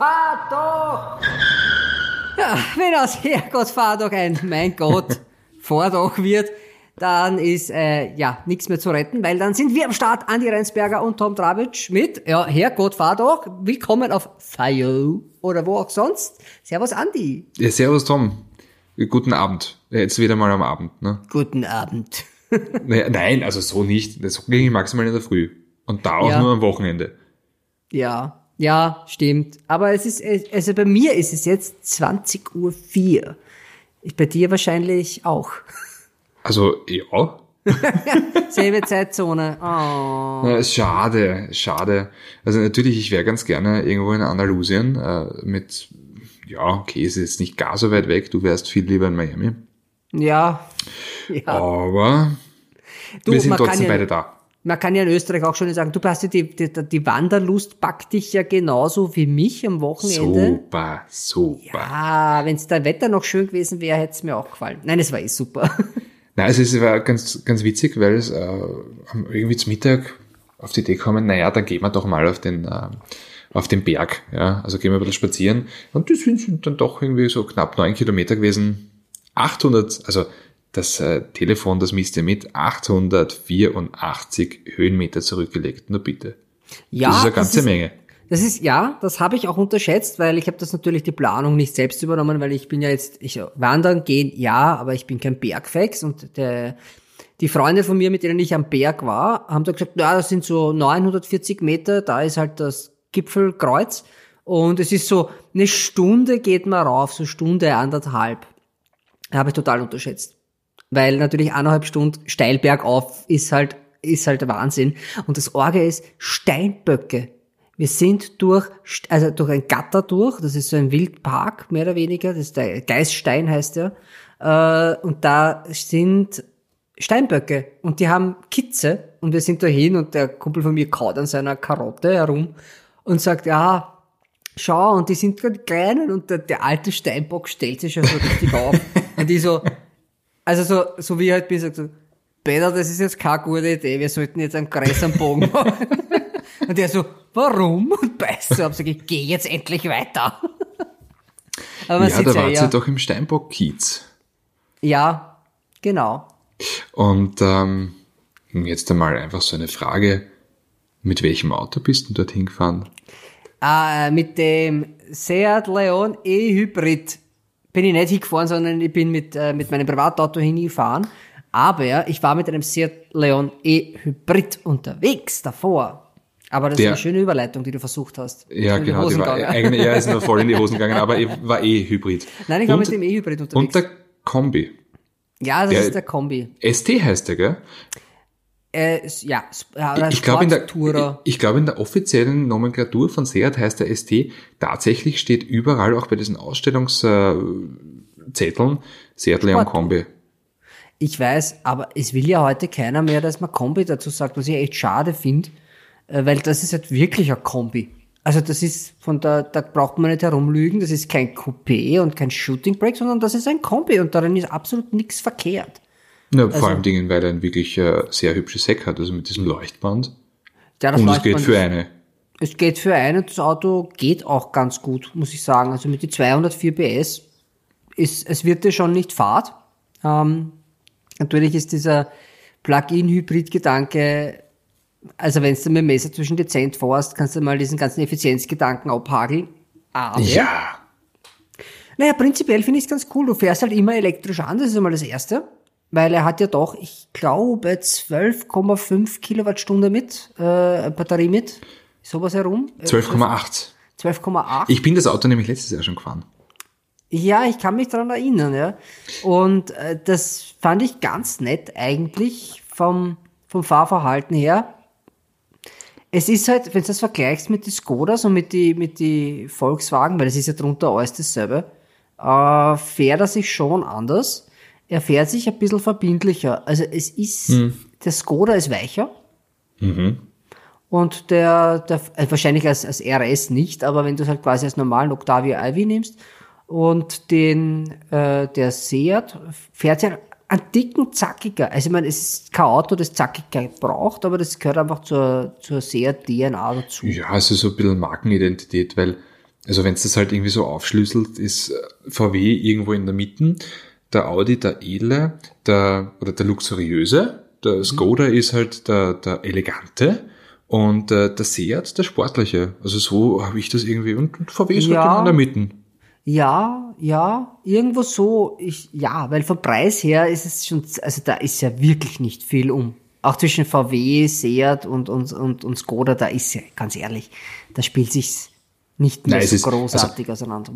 fahr doch! Ja, wenn aus Herrgott fahr doch ein, mein Gott, fahr doch wird, dann ist äh, ja nichts mehr zu retten, weil dann sind wir am Start, Andi Reinsberger und Tom Trabic mit, ja, Herrgott, fahr doch, willkommen auf Fire oder wo auch sonst. Servus Andi. Ja, servus Tom. Guten Abend. Jetzt wieder mal am Abend, ne? Guten Abend. naja, nein, also so nicht. Das ging ich maximal in der Früh. Und da auch ja. nur am Wochenende. Ja, ja, stimmt. Aber es ist, also bei mir ist es jetzt 20 Uhr 4. Bei dir wahrscheinlich auch. Also, ja. Selbe Zeitzone. Oh. Ja, schade, schade. Also natürlich, ich wäre ganz gerne irgendwo in Andalusien äh, mit, ja, okay, ist jetzt nicht gar so weit weg, du wärst viel lieber in Miami. Ja. ja. Aber du, wir sind trotzdem ja, beide da. Man kann ja in Österreich auch schon sagen, du hast die, die, die Wanderlust packt dich ja genauso wie mich am Wochenende. Super, super. Ja, wenn es das Wetter noch schön gewesen wäre, hätte es mir auch gefallen. Nein, es war eh super. Nein, also es war ganz, ganz witzig, weil es äh, irgendwie zum Mittag auf die Idee kommen, naja, dann gehen wir doch mal auf den, äh, auf den Berg. Ja? Also gehen wir ein bisschen spazieren. Und das sind dann doch irgendwie so knapp neun Kilometer gewesen. 800, also das äh, Telefon, das misst ja mit, 884 Höhenmeter zurückgelegt. Nur bitte. Ja, das ist eine ganze ist, Menge. Das ist, ja, das habe ich auch unterschätzt, weil ich habe das natürlich die Planung nicht selbst übernommen, weil ich bin ja jetzt, ich wandern gehen, ja, aber ich bin kein Bergfex und der, die Freunde von mir, mit denen ich am Berg war, haben da gesagt, ja, das sind so 940 Meter, da ist halt das Gipfelkreuz und es ist so, eine Stunde geht man rauf, so Stunde, anderthalb. Habe ich total unterschätzt weil natürlich eineinhalb Stunden steil bergauf ist halt, ist halt Wahnsinn. Und das Orge ist Steinböcke. Wir sind durch, also durch ein Gatter durch, das ist so ein Wildpark, mehr oder weniger, das ist der Geiststein heißt der, äh, und da sind Steinböcke und die haben Kitze und wir sind dahin und der Kumpel von mir kaut an seiner Karotte herum und sagt, ja, schau, und die sind gerade kleinen und der, der alte Steinbock stellt sich schon so richtig auf. Und die so, also so, so wie ich halt bin, sagt so, Peter, das ist jetzt keine gute Idee, wir sollten jetzt einen Kreis am Bogen machen. Und der so, warum? Und beißt so ab, sag ich, geh jetzt endlich weiter. Aber ja, da wart ja, doch im Steinbock-Kiez. Ja, genau. Und ähm, jetzt einmal einfach so eine Frage. Mit welchem Auto bist du dorthin gefahren? Äh, mit dem Seat Leon E-Hybrid bin ich nicht hingefahren, sondern ich bin mit, äh, mit meinem Privatauto hingefahren. Aber ich war mit einem Seat Leon E-Hybrid unterwegs davor. Aber das der, ist eine schöne Überleitung, die du versucht hast. Ja, genau. Die war, eigentlich, ja, ist nur voll in die Hosen gegangen, aber war E-Hybrid. Nein, ich war und, mit dem E-Hybrid unterwegs. Und der Kombi. Ja, das der, ist der Kombi. ST heißt der, gell? Äh, ja, ich glaube in, der, ich, ich glaube in der offiziellen Nomenklatur von Seat heißt der ST, tatsächlich steht überall, auch bei diesen Ausstellungszetteln, Seat Leon Kombi. Ich weiß, aber es will ja heute keiner mehr, dass man Kombi dazu sagt, was ich echt schade finde, äh, weil das ist halt wirklich ein Kombi. Also das ist von der, da braucht man nicht herumlügen, das ist kein Coupé und kein Shooting Break, sondern das ist ein Kombi und darin ist absolut nichts verkehrt. Ja, vor also, allem Dingen, weil er ein wirklich äh, sehr hübsches Heck hat, also mit diesem Leuchtband. Ja, das und es geht für eine. Es geht für eine, das Auto geht auch ganz gut, muss ich sagen. Also mit die 204 PS ist, es wird dir schon nicht fad. Ähm, natürlich ist dieser Plug-in-Hybrid-Gedanke, also wenn du mit dem Messer zwischen dezent fährst, kannst du mal diesen ganzen Effizienzgedanken abhageln. Aber, ja. Naja, prinzipiell finde ich es ganz cool. Du fährst halt immer elektrisch an, das ist einmal das Erste weil er hat ja doch, ich glaube, 12,5 Kilowattstunde mit, äh, Batterie mit, sowas herum. 12,8. Äh, 12,8. Ich bin das Auto nämlich letztes Jahr schon gefahren. Ja, ich kann mich daran erinnern, ja. Und äh, das fand ich ganz nett eigentlich vom, vom Fahrverhalten her. Es ist halt, wenn du das vergleichst mit die Skodas und mit die, mit die Volkswagen, weil es ist ja drunter alles dasselbe, äh, fährt er sich schon anders er fährt sich ein bisschen verbindlicher. Also es ist, hm. der Skoda ist weicher. Mhm. Und der, der äh, wahrscheinlich als, als RS nicht, aber wenn du es halt quasi als normalen Octavia Ivy nimmst und den, äh, der Seat fährt ja einen dicken zackiger. Also ich meine, es ist kein Auto, das Zackigkeit braucht, aber das gehört einfach zur, zur Seat DNA dazu. Ja, also so ein bisschen Markenidentität, weil Also wenn es das halt irgendwie so aufschlüsselt, ist äh, VW irgendwo in der Mitte, der Audi der edle, der oder der luxuriöse, der mhm. Skoda ist halt der, der elegante und äh, der Seat der sportliche. Also so habe ich das irgendwie und, und VW ist ja. halt in der Mitte. Ja, ja, irgendwo so. Ich, ja, weil vom Preis her ist es schon, also da ist ja wirklich nicht viel um. Auch zwischen VW, Seat und, und, und, und Skoda, da ist ja, ganz ehrlich, da spielt sich's nicht mehr Nein, so ist, großartig also, auseinander.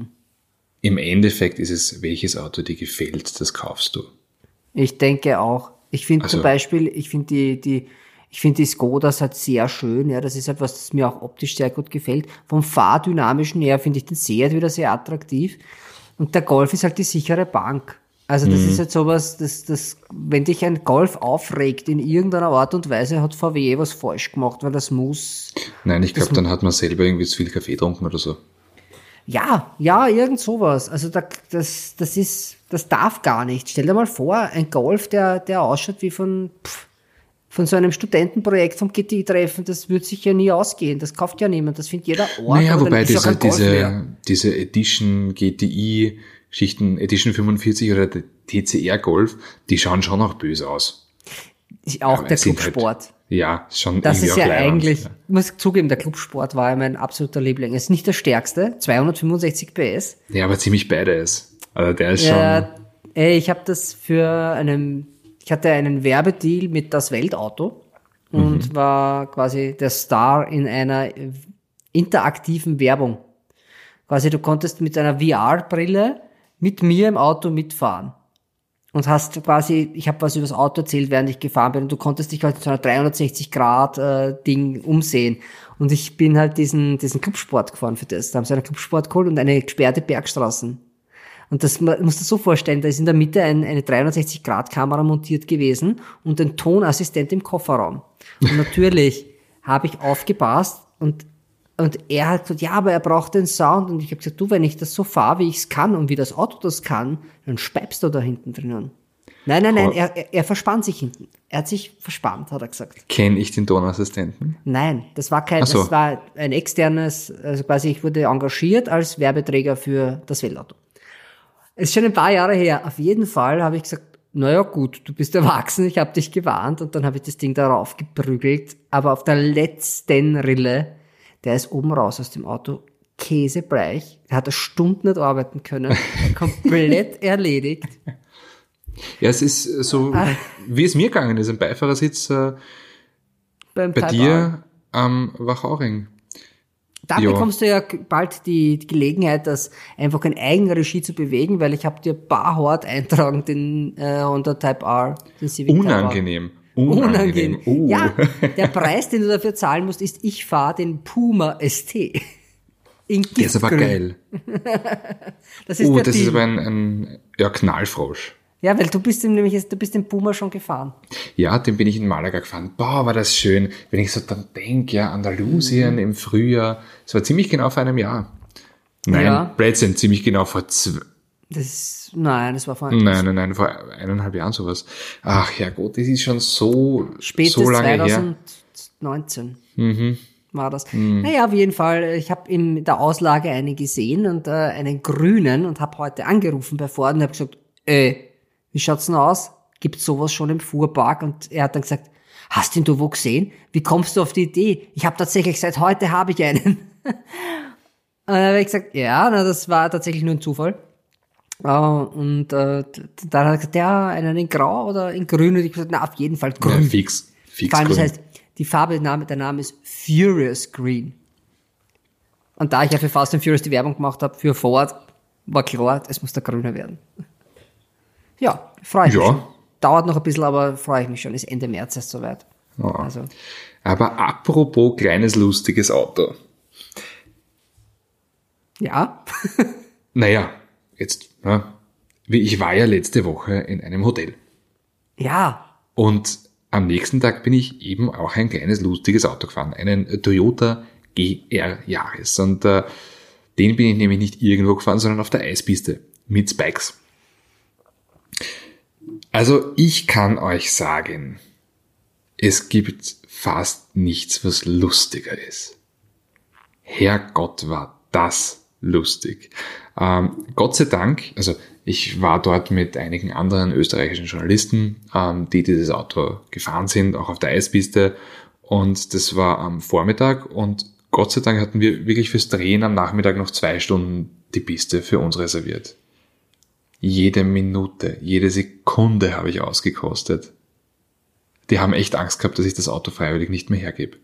Im Endeffekt ist es, welches Auto dir gefällt, das kaufst du. Ich denke auch. Ich finde also, zum Beispiel, ich finde die, die, ich finde die Skodas halt sehr schön, ja, das ist halt was, das mir auch optisch sehr gut gefällt. Vom Fahrdynamischen her finde ich den Seat wieder sehr attraktiv. Und der Golf ist halt die sichere Bank. Also das mhm. ist halt sowas, das, das, wenn dich ein Golf aufregt in irgendeiner Art und Weise, hat VW was falsch gemacht, weil das muss. Nein, ich glaube, dann hat man selber irgendwie zu viel Kaffee getrunken oder so. Ja, ja, irgend sowas. Also da, das, das ist, das darf gar nicht. Stell dir mal vor, ein Golf, der, der ausschaut wie von, pff, von so einem Studentenprojekt vom GTI-Treffen, das wird sich ja nie ausgehen. Das kauft ja niemand. Das findet jeder Ort. Naja, wobei diese, diese, diese Edition GTI, Schichten Edition 45 oder der TCR Golf, die schauen schon auch böse aus. Ist auch Aber der halt Clubsport. Halt, ja, schon Das ist ja eigentlich, ja. ich muss zugeben, der Clubsport war ja mein absoluter Liebling. Es ist nicht der stärkste, 265 PS. Ja, aber ziemlich beides. Also der ist ja, schon. Ey, ich habe das für einen ich hatte einen Werbedeal mit das Weltauto und mhm. war quasi der Star in einer interaktiven Werbung. Quasi du konntest mit einer VR-Brille mit mir im Auto mitfahren und hast quasi, ich habe was über das Auto erzählt, während ich gefahren bin und du konntest dich halt so einer 360 Grad äh, Ding umsehen und ich bin halt diesen diesen Clubsport gefahren für das. Da haben sie einen Clubsport geholt und eine gesperrte Bergstraßen. Und das man muss das so vorstellen, da ist in der Mitte ein, eine 360-Grad-Kamera montiert gewesen und ein Tonassistent im Kofferraum. Und natürlich habe ich aufgepasst und und er hat gesagt, ja, aber er braucht den Sound. Und ich habe gesagt, du, wenn ich das so fahre, wie ich es kann und wie das Auto das kann, dann speibst du da hinten drinnen. Nein, nein, nein, er, er, er verspannt sich hinten. Er hat sich verspannt, hat er gesagt. Kenne ich den Tonassistenten? Nein, das war kein, so. das war ein externes, also quasi ich wurde engagiert als Werbeträger für das Weltauto. Es ist schon ein paar Jahre her. Auf jeden Fall habe ich gesagt, naja gut, du bist erwachsen, ich habe dich gewarnt und dann habe ich das Ding darauf geprügelt. Aber auf der letzten Rille, der ist oben raus aus dem Auto, käsebleich. Der hat eine Stunde nicht arbeiten können, komplett erledigt. Ja, es ist so, ah. wie es mir gegangen ist, ein Beifahrersitz äh, bei dir am Wachauring. Da jo. bekommst du ja bald die, die, Gelegenheit, das einfach in Eigenregie zu bewegen, weil ich habe dir Barhort eintragen, den äh, Honda Type R, den Civic Unangenehm. Unangenehm. Unangenehm. Uh. Ja, der Preis, den du dafür zahlen musst, ist, ich fahre den Puma ST. In Giftgrün. Der ist aber geil. das ist oh, das Deal. ist aber ein, ein ja, Knallfrosch. Ja, weil du bist ihm nämlich, du bist den Puma schon gefahren. Ja, den bin ich in Malaga gefahren. Boah, war das schön. Wenn ich so dann denke, ja, Andalusien mhm. im Frühjahr. Es war ziemlich genau vor einem Jahr. Nein, ja. Blödsinn, ziemlich genau vor zwei. Das, nein, das war vor Nein, nein, nein, vor eineinhalb Jahren sowas. Ach ja Gott, das ist schon so, so lange 2019. her. Mhm war das. Mhm. Naja, auf jeden Fall. Ich habe in der Auslage einen gesehen und äh, einen grünen und habe heute angerufen bei Ford und habe gesagt, äh, wie schaut's denn aus? Gibt's sowas schon im Fuhrpark? Und er hat dann gesagt, hast ihn du wo gesehen? Wie kommst du auf die Idee? Ich habe tatsächlich seit heute habe ich einen. und dann habe ich gesagt, ja, na, das war tatsächlich nur ein Zufall. Uh, und uh, dann hat er gesagt, ja, einen in Grau oder in Grün. Und ich gesagt, na, auf jeden Fall grün. Ja, fix. Fix Vor allem, grün. das heißt, die Farbe, der Name, der Name ist Furious Green. Und da ich ja für Fast and Furious die Werbung gemacht habe, für Ford, war klar, es muss der Grüne werden. Ja, freue ich ja. mich. Schon. Dauert noch ein bisschen, aber freue ich mich schon. Ist Ende März erst soweit. Ja. Also. Aber apropos kleines lustiges Auto. Ja. naja, jetzt, ja, ich war ja letzte Woche in einem Hotel. Ja. Und am nächsten Tag bin ich eben auch ein kleines lustiges Auto gefahren, einen Toyota GR Jahres. Und äh, den bin ich nämlich nicht irgendwo gefahren, sondern auf der Eispiste mit Spikes. Also ich kann euch sagen, es gibt fast nichts, was lustiger ist. Herrgott war das lustig. Ähm, Gott sei Dank, also ich war dort mit einigen anderen österreichischen Journalisten, ähm, die dieses Auto gefahren sind, auch auf der Eispiste. Und das war am Vormittag und Gott sei Dank hatten wir wirklich fürs Drehen am Nachmittag noch zwei Stunden die Piste für uns reserviert. Jede Minute, jede Sekunde habe ich ausgekostet. Die haben echt Angst gehabt, dass ich das Auto freiwillig nicht mehr hergebe.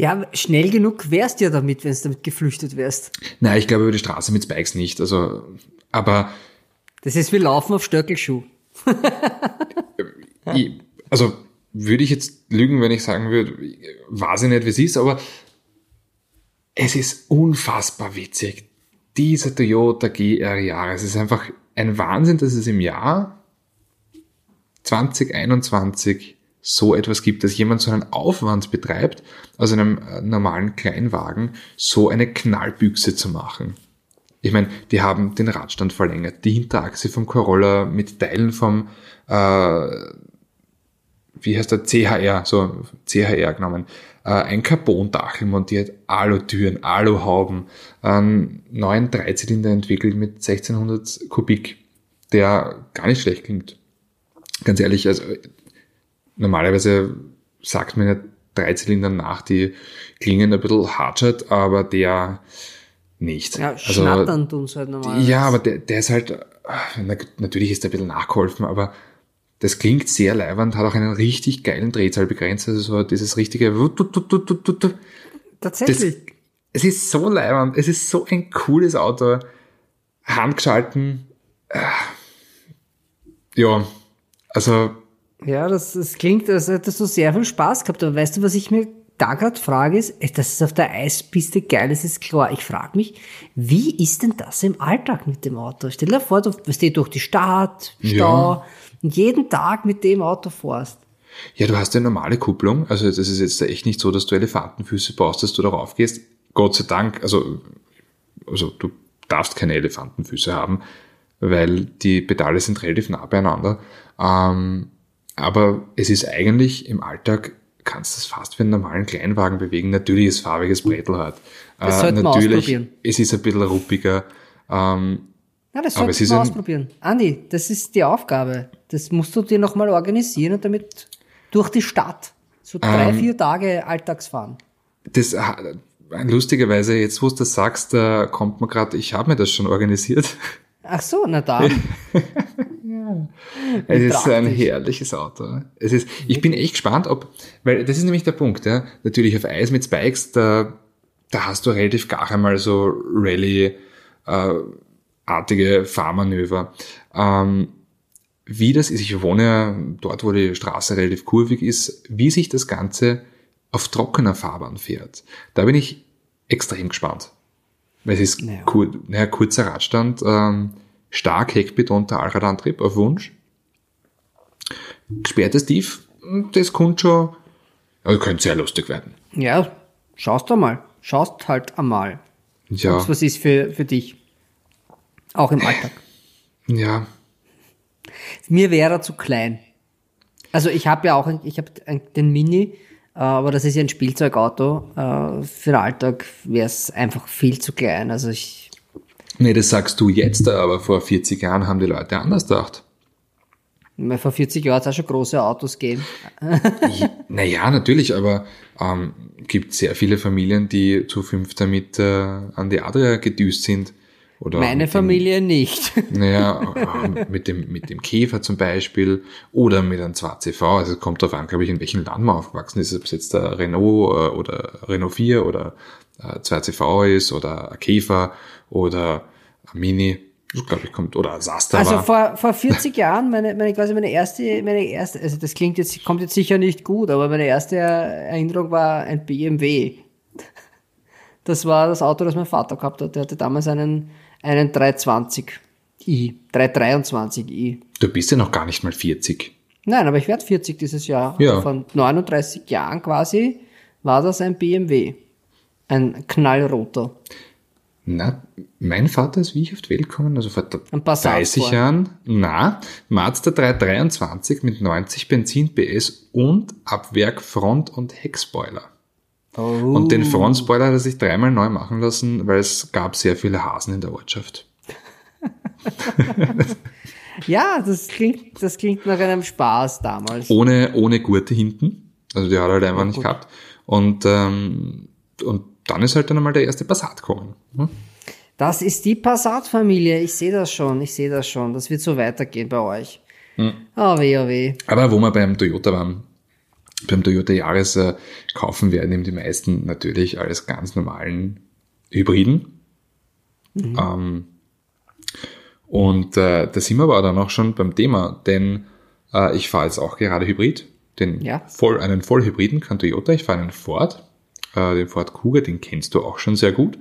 Ja, schnell genug wärst du ja damit, wenn du damit geflüchtet wärst. Nein, ich glaube über die Straße mit Spikes nicht. Also, aber. Das ist wie Laufen auf Stöckelschuh. also, würde ich jetzt lügen, wenn ich sagen würde, weiß ich nicht, wie es ist, aber es ist unfassbar witzig. Dieser Toyota GR Jahres. Es ist einfach ein Wahnsinn, dass es im Jahr 2021 so etwas gibt, dass jemand so einen Aufwand betreibt, aus einem äh, normalen Kleinwagen so eine Knallbüchse zu machen. Ich meine, die haben den Radstand verlängert, die Hinterachse vom Corolla mit Teilen vom, äh, wie heißt der, CHR, so CHR genommen, äh, ein Carbondachel montiert, Alutüren, Aluhauben, einen neuen Dreizylinder entwickelt mit 1600 Kubik, der gar nicht schlecht klingt. Ganz ehrlich, also normalerweise sagt man ja Dreizylinder nach, die klingen ein bisschen hartschert, aber der nicht. Ja, also, schnattern tun's halt normalerweise. Ja, aber der, der ist halt, natürlich ist der ein bisschen nachgeholfen, aber das klingt sehr leibernd, hat auch einen richtig geilen Drehzahlbegrenzer, also so dieses richtige Tatsächlich. Das, es ist so leibernd, es ist so ein cooles Auto, handgeschalten, ja, also ja, das, das klingt, als hättest du sehr viel Spaß gehabt. Aber weißt du, was ich mir da gerade frage, ist, dass es auf der Eispiste geil ist, ist klar. Ich frage mich, wie ist denn das im Alltag mit dem Auto? Stell dir vor, du stehst durch die Stadt, Stau ja. und jeden Tag mit dem Auto fährst. Ja, du hast eine normale Kupplung. Also das ist jetzt echt nicht so, dass du Elefantenfüße brauchst, dass du darauf gehst. Gott sei Dank, also, also du darfst keine Elefantenfüße haben, weil die Pedale sind relativ nah beieinander. Ähm, aber es ist eigentlich im Alltag kannst du es fast wie einen normalen Kleinwagen bewegen. Natürlich ist farbiges Brettel hat. Das äh, natürlich, es ist ein bisschen ruppiger. Ähm, ja, das du mal ausprobieren. Andi, das ist die Aufgabe. Das musst du dir nochmal organisieren und damit durch die Stadt. So drei, ähm, vier Tage Alltagsfahren. Das, äh, lustigerweise, jetzt wo du das sagst, da kommt man gerade, ich habe mir das schon organisiert. Ach so, na dann. Es ist ein herrliches Auto. Es ist, ich bin echt gespannt, ob, weil das ist nämlich der Punkt, ja. Natürlich auf Eis mit Spikes, da, da hast du relativ gar einmal so Rallye, äh, artige Fahrmanöver. Ähm, wie das ist, ich wohne ja dort, wo die Straße relativ kurvig ist, wie sich das Ganze auf trockener Fahrbahn fährt. Da bin ich extrem gespannt. Weil es ist naja. Kur, naja, kurzer Radstand, ähm, stark heckbetonter Allradantrieb auf Wunsch. Gesperrtes Tief, das könnte schon, also könnte sehr lustig werden. Ja, schaust du mal. Schaust halt einmal. Ja. Was ist für, für dich? Auch im Alltag. Ja. Mir wäre er zu klein. Also ich habe ja auch, ich habe den Mini, äh, aber das ist ja ein Spielzeugauto. Äh, für den Alltag wäre es einfach viel zu klein. Also ich. Nee, das sagst du jetzt, aber vor 40 Jahren haben die Leute anders gedacht. Vor 40 Jahren hat es auch schon große Autos gegeben. naja, natürlich, aber ähm, gibt sehr viele Familien, die zu fünf damit äh, an die Adria gedüst sind. Oder Meine Familie dem, nicht. Naja, mit dem, mit dem Käfer zum Beispiel oder mit einem 2CV. Also es kommt darauf an, glaube ich, in welchem Land man aufgewachsen ist, ob es jetzt der Renault äh, oder Renault 4 oder 2CV äh, ist oder ein Käfer oder Mini. Das glaube ich kommt oder Sasta. Also vor, vor 40 Jahren, meine, meine, quasi meine erste, meine erste, also das klingt jetzt, kommt jetzt sicher nicht gut, aber meine erste Erinnerung war ein BMW. Das war das Auto, das mein Vater gehabt hat. Der hatte damals einen einen 320i, 323i. Du bist ja noch gar nicht mal 40. Nein, aber ich werde 40 dieses Jahr. Ja. Von 39 Jahren quasi war das ein BMW. Ein knallroter. Na, mein Vater ist wie ich auf die Welt gekommen, also vor 30 vor. Jahren. Na, Mazda 323 mit 90 Benzin PS und Abwerk Front- und Heckspoiler. Oh. Und den Frontspoiler hat er sich dreimal neu machen lassen, weil es gab sehr viele Hasen in der Ortschaft. Ja, das klingt, das klingt nach einem Spaß damals. Ohne, ohne Gurte hinten. Also die hat er halt einfach nicht gut. gehabt. Und, ähm, und dann ist halt dann einmal der erste Passat gekommen. Hm? Das ist die Passat-Familie. Ich sehe das schon, ich sehe das schon. Das wird so weitergehen bei euch. Oh weh, oh weh. Aber wo wir beim Toyota waren, beim Toyota Yaris äh, kaufen werden eben die meisten natürlich als ganz normalen Hybriden. Ähm, und äh, da sind wir aber dann auch schon beim Thema, denn äh, ich fahre jetzt auch gerade Hybrid, den Ja. voll, einen Vollhybriden kann Toyota, ich fahre einen Ford, äh, den Ford Kuga, den kennst du auch schon sehr gut.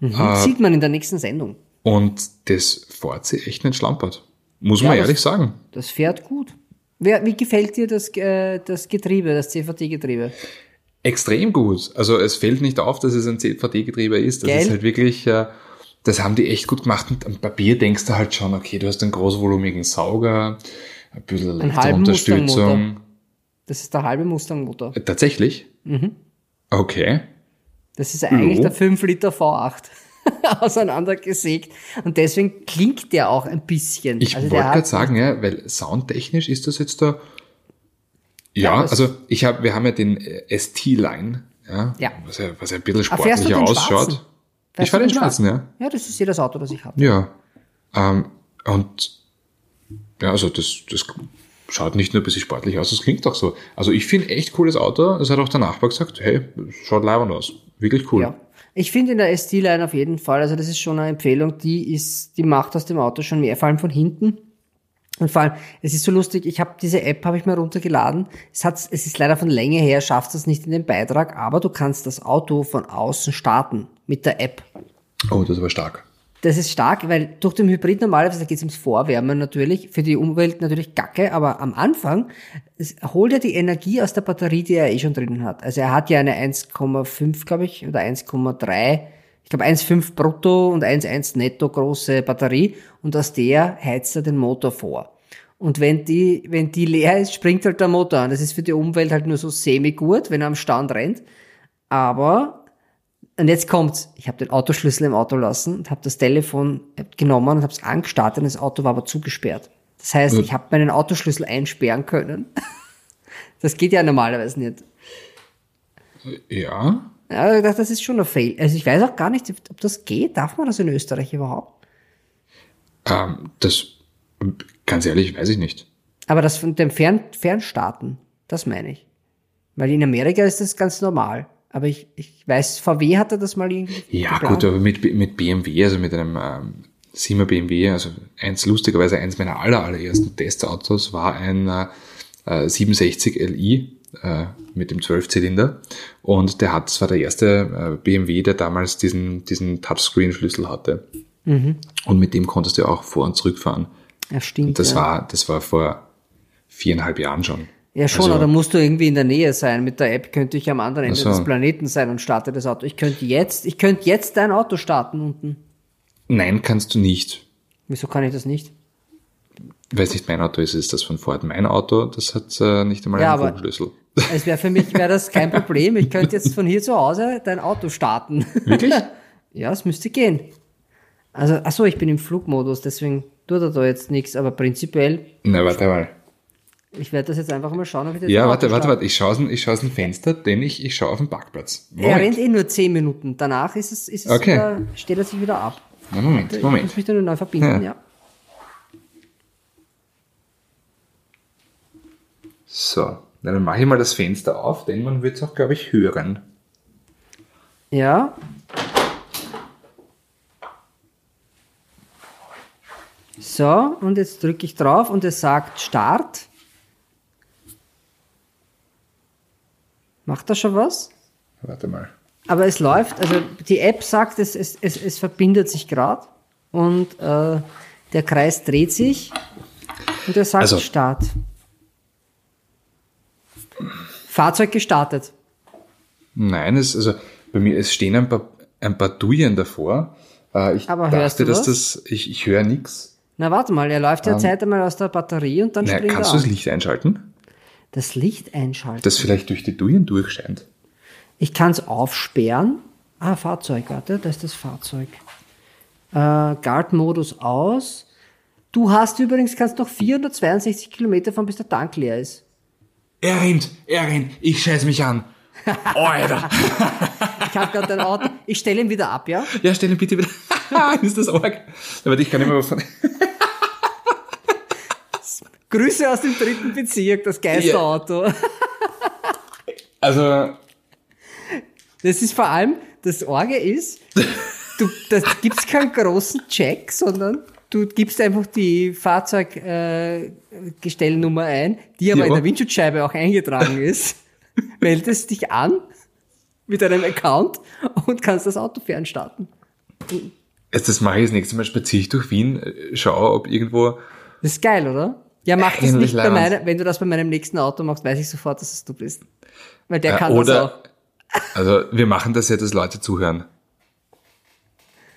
Sieht man in der nächsten Sendung. Und das fährt sich echt nicht schlampert. Muss man das- ehrlich sagen. Das fährt gut. Wer, wie gefällt dir das, äh, das Getriebe, das CVT-Getriebe? Extrem gut. Also es fällt nicht auf, dass es ein ZVT-Getriebe ist. Das Geil. ist halt wirklich, äh, das haben die echt gut gemacht. Und am Papier denkst du halt schon, okay, du hast einen großvolumigen Sauger, ein bisschen Einen halben Unterstützung. Das ist der halbe Mustang-Motor. Tatsächlich? Mhm. Okay. Das ist eigentlich Jo. der 5 Liter V8 auseinandergesägt. Und deswegen klingt der auch ein bisschen. Ich Also wollte gerade sagen, ja, weil soundtechnisch ist das jetzt da. Ja, Ja, also ich habe, wir haben ja den äh, ST-Line, ja, Ja. Was, ja, was ja ein bisschen Ah, sportlicher den ausschaut. schwarzen? Ich fahre den schwarzen, ja. Ja, das ist jedes Auto, das ich habe. Ja. Ähm, und ja, also das, das schaut nicht nur ein bisschen sportlich aus, das klingt auch so. Also ich finde echt cooles Auto. Es hat auch der Nachbar gesagt, hey, schaut leibend aus. Wirklich cool. Ja. Ich finde in der ST-Line auf jeden Fall, also das ist schon eine Empfehlung, die ist, die macht aus dem Auto schon mehr, vor allem von hinten. Und vor allem, es ist so lustig, ich habe diese App habe ich mir runtergeladen. Es hat, es ist leider von Länge her, schafft es nicht in den Beitrag, aber du kannst das Auto von außen starten mit der App. Oh, das war stark. Das ist stark, weil durch den Hybrid normalerweise, geht es ums Vorwärmen natürlich, für die Umwelt natürlich Gacke, aber am Anfang holt er die Energie aus der Batterie, die er eh schon drinnen hat. Also er hat ja eine 1,5, glaube ich, oder 1,3, ich glaube 1,5 brutto und 1,1 netto große Batterie und aus der heizt er den Motor vor. Und wenn die, wenn die leer ist, springt halt der Motor an. Das ist für die Umwelt halt nur so semi-gut, wenn er am Stand rennt. Aber und jetzt kommt's. Ich habe den Autoschlüssel im Auto lassen und habe das Telefon genommen und habe es angestartet und das Auto war aber zugesperrt. Das heißt, ich habe meinen Autoschlüssel einsperren können. Das geht ja normalerweise nicht. Ja. Ja, ich dachte, das ist schon ein Fail. Also ich weiß auch gar nicht, ob das geht. Darf man das in Österreich überhaupt? Ähm, das, ganz ehrlich, weiß ich nicht. Aber das von dem Fern Fernstarten, das meine ich. Weil in Amerika ist das ganz normal. Aber ich, ich weiß, VW hatte das mal irgendwie. Ja, geplant. gut, aber mit, mit BMW, also mit einem ähm, 7er BMW, also eins, lustigerweise eins meiner aller, allerersten Testautos war ein äh, 67 Li äh, mit dem 12-Zylinder und der hat, das war der erste äh, BMW, der damals diesen, diesen Touchscreen-Schlüssel hatte. Und mit dem konntest du auch vor- und zurückfahren. Ja, stimmt. Das ja. war, das war vor viereinhalb Jahren schon. Ja, schon, Also- aber musst du irgendwie in der Nähe sein. Mit der App könnte ich am anderen Ende Ach so. des Planeten sein und starte das Auto. Ich könnte jetzt, ich könnte jetzt dein Auto starten unten. Nein, kannst du nicht. Wieso kann ich das nicht? Weil es nicht mein Auto ist, ist das von Ford. Mein Auto, das hat äh, nicht einmal Ja, einen Funkschlüssel. Es wäre für mich wäre das kein Problem. Ich könnte jetzt von hier zu Hause dein Auto starten. Wirklich? ja, es müsste gehen. Also, ach so, ich bin im Flugmodus, deswegen tut er da jetzt nichts. Aber prinzipiell, Na, warte mal. Ich werde das jetzt einfach mal schauen, ob ich das Ja, warte, warte, warte. Ich schaue aus, dem- ich schaue aus dem Fenster, denn ich, ich schaue auf den Parkplatz. Er rennt eh nur 10 Minuten. Danach ist es, ist es Okay. wieder, steht er sich wieder ab. Na, Moment, Ich Moment. muss mich da nur neu verbinden, Ja. ja. So, na, dann mache ich mal das Fenster auf, denn man wird es auch, glaube ich, hören. Ja. So, und jetzt drücke ich drauf und es sagt Start. Macht das schon was? Warte mal. Aber es läuft, also die App sagt, es, es, es, es verbindet sich gerade und äh, der Kreis dreht sich und er sagt Also- Start. Fahrzeug gestartet. Nein, es, also bei mir, es stehen ein paar, ein paar Duien davor. Äh, ich Aber hörst dachte, du dass das, ich, ich höre nichts. Na warte mal, er läuft ja Zeit einmal aus der Batterie und dann Na, springt kannst er du das. Licht einschalten? Das Licht einschalten. Das vielleicht durch die Duien durchscheint. Ich kann es aufsperren. Ah, Fahrzeug, warte, da ist das Fahrzeug. Äh, Guard-Modus aus. Du hast übrigens, kannst noch 462 Kilometer fahren, bis der Tank leer ist. Er rennt, er rennt, ich scheiß mich an. Alter. Ich habe gerade dein Auto. Ich stelle ihn wieder ab, ja? Ja, stell ihn bitte wieder. ist das arg? Aber ich kann nicht mehr von. Grüße aus dem dritten Bezirk, das Geisterauto. Also, Das ist vor allem, das Orge ist, du, das gibt's keinen großen Check, sondern du gibst einfach die Fahrzeuggestellnummer äh, ein, die aber Ja. in der Windschutzscheibe auch eingetragen ist. Meldest dich an mit deinem Account und kannst das Auto fernstarten. das mache ich das nächste Mal, spaziere ich durch Wien, äh, schaue, ob irgendwo. Das ist geil, oder? Ja, mach das nicht bei meiner, wenn du das bei meinem nächsten Auto machst, weiß ich sofort, dass es du bist. Weil der Äh, kann das auch. oder, also wir machen das ja, dass Leute zuhören.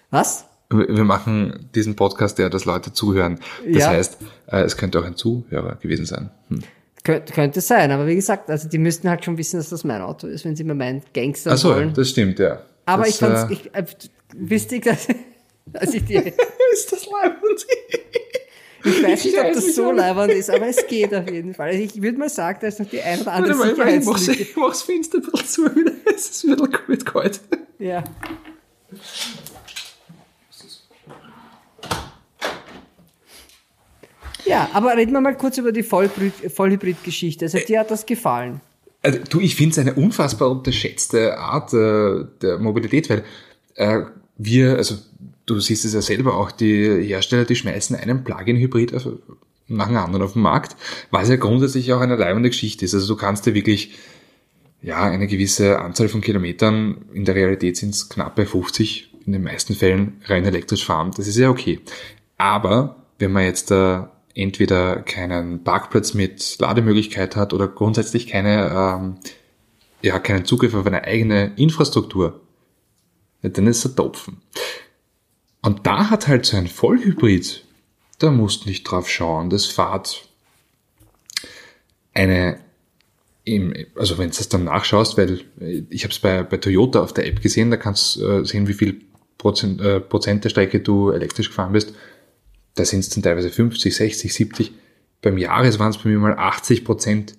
Was? Wir machen diesen Podcast ja, dass Leute zuhören. Das Ja. heißt, äh, es könnte auch ein Zuhörer gewesen sein. Hm. Könnte, könnte sein, aber wie gesagt, also die müssten halt schon wissen, dass das mein Auto ist, wenn sie mir meinen Gangster Ach so, wollen. das stimmt, ja. Aber das, ich fand's, äh, ich, äh, wichtig, dass, dass ich dir, ist das leibend? Ich weiß nicht, ob das so leibend ist, aber es geht auf jeden Fall. Also ich würde mal sagen, da ist noch die ein oder andere Warte mal, ich mach's, ich mach's Fenster ein bisschen zu, wieder. es ist wieder gut kalt. Ja. Ja, aber reden wir mal kurz über die Vollhybrid- Vollhybrid-Geschichte. Also dir hat das gefallen. Also, du, ich finde es eine unfassbar unterschätzte Art äh, der Mobilität, weil äh, wir, also du siehst es ja selber auch, die Hersteller, die schmeißen einen Plug-in-Hybrid nach dem anderen auf den Markt, was ja grundsätzlich auch eine leibende Geschichte ist. Also du kannst ja wirklich ja eine gewisse Anzahl von Kilometern, in der Realität sind es knapp bei 50, in den meisten Fällen rein elektrisch fahren. Das ist ja okay. Aber wenn man jetzt äh, entweder keinen Parkplatz mit Lademöglichkeit hat oder grundsätzlich keine, ähm, ja, keinen Zugriff auf eine eigene Infrastruktur, dann ist er Topfen. Und da hat halt so ein Vollhybrid, da musst nicht drauf schauen, das fahrt eine, im, also wenn du das dann nachschaust, weil ich habe es bei, bei Toyota auf der App gesehen, da kannst du äh, sehen, wie viel Prozent, äh, Prozent der Strecke du elektrisch gefahren bist. Da sind es dann teilweise 50, 60, 70. Beim Jahres waren es bei mir mal 80 Prozent.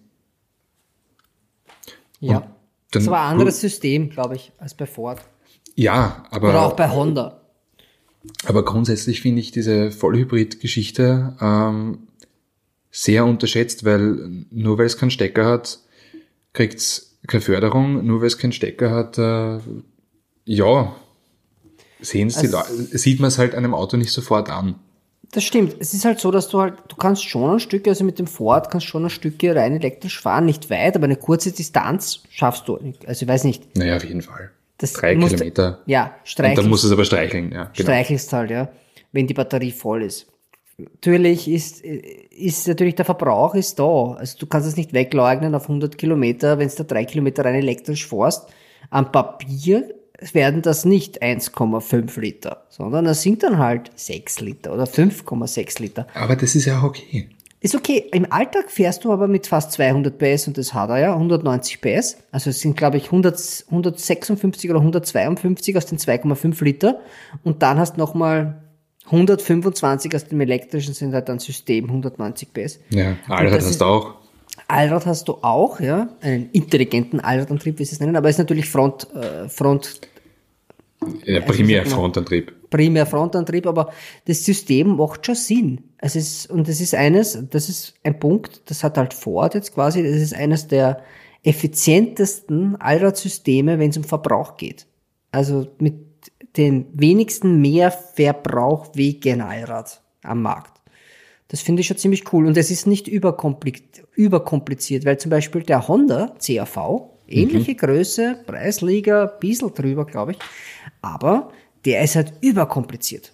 Ja. das war ein anderes System, glaube ich, als bei Ford. Ja, aber Oder auch bei Honda. Aber grundsätzlich finde ich diese Vollhybrid-Geschichte ähm, sehr unterschätzt, weil nur weil es keinen Stecker hat, kriegt es keine Förderung. Nur weil es keinen Stecker hat, äh, ja, sehen's die Leute, sieht man es halt einem Auto nicht sofort an. Das stimmt. Es ist halt so, dass du halt, du kannst schon ein Stück, also mit dem Ford kannst schon ein Stücke rein elektrisch fahren, nicht weit, aber eine kurze Distanz schaffst du. Also ich weiß nicht. Naja, auf jeden Fall. Das Drei musst- Kilometer. Ja, Und dann streichelst, muss es aber streicheln, ja. Genau. streichelst halt, ja, wenn die Batterie voll ist. Natürlich ist, ist natürlich der Verbrauch ist da. Also du kannst es nicht wegleugnen auf 100 Kilometer, wenn du da drei Kilometer rein elektrisch fährst. Am Papier werden das nicht 1,5 Liter, sondern das sind dann halt 6 Liter oder 5,6 Liter. Aber das ist ja auch okay. Ist okay. Im Alltag fährst du aber mit fast 200 PS und das hat er ja, 190 PS. Also es sind, glaube ich, 100, 156 oder 152 aus den 2,5 Liter. Und dann hast nochmal 125 aus dem elektrischen sind halt dann System 190 PS. Ja, Allrad hast du auch. Allrad hast du auch, ja, einen intelligenten Allradantrieb, wie sie es nennen, aber ist natürlich Front, äh, Front, Ja, Also Primärfrontantrieb. Primär Frontantrieb, aber das System macht schon Sinn. Es ist, und das ist eines, das ist ein Punkt, das hat halt Ford jetzt quasi, das ist eines der effizientesten Allradsysteme, wenn es um Verbrauch geht. Also mit den wenigsten Mehrverbrauchwegen Allrad am Markt. Das finde ich schon ziemlich cool. Und es ist nicht überkompliziert, überkompliziert weil zum Beispiel der Honda CRV, ähnliche Größe, Preisliga, bisschen drüber, glaube ich, aber der ist halt überkompliziert.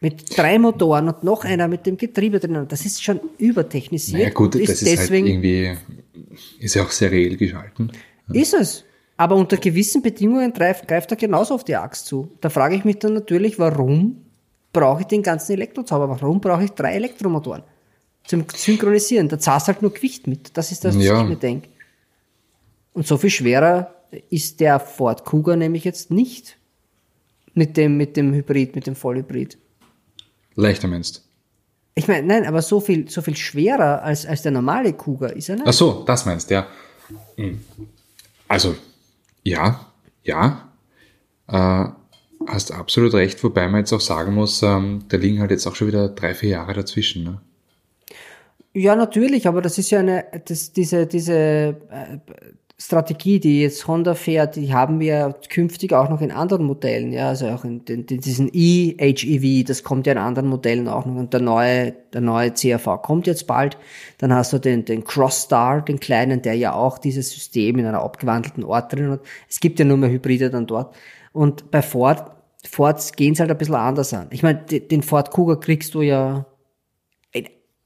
Mit drei Motoren und noch einer mit dem Getriebe drinnen. Das ist schon übertechnisiert. Naja gut, und das ist halt irgendwie, ist ja auch seriell geschalten. Ist es. Aber unter gewissen Bedingungen greift, greift er genauso auf die Axt zu. Da frage ich mich dann natürlich, warum brauche ich den ganzen Elektrozauber? Warum brauche ich drei Elektromotoren? Zum Synchronisieren. Da zahlst halt nur Gewicht mit. Das ist das, was Ja. ich mir denke. Und so viel schwerer ist der Ford Kuga nämlich jetzt nicht mit dem, mit dem Hybrid, mit dem Vollhybrid. Leichter meinst Ich meine, nein, aber so viel, so viel schwerer als, als der normale Kuga ist er nicht. Ach so, das meinst du, ja. Hm. Also, ja, ja. Äh, hast absolut recht, wobei man jetzt auch sagen muss, ähm, da liegen halt jetzt auch schon wieder drei, vier Jahre dazwischen. Ne? Ja, natürlich, aber das ist ja eine, das, diese, diese äh, Strategie, die jetzt Honda fährt, die haben wir künftig auch noch in anderen Modellen, ja, also auch in, den, diesen E-HEV, das kommt ja in anderen Modellen auch noch und der neue, der neue CRV kommt jetzt bald, dann hast du den, den Crossstar, den kleinen, der ja auch dieses System in einer abgewandelten Ort drin hat. Es gibt ja nur mehr Hybride dann dort und bei Ford, Fords gehen es halt ein bisschen anders an. Ich meine, den Ford Kuga kriegst du ja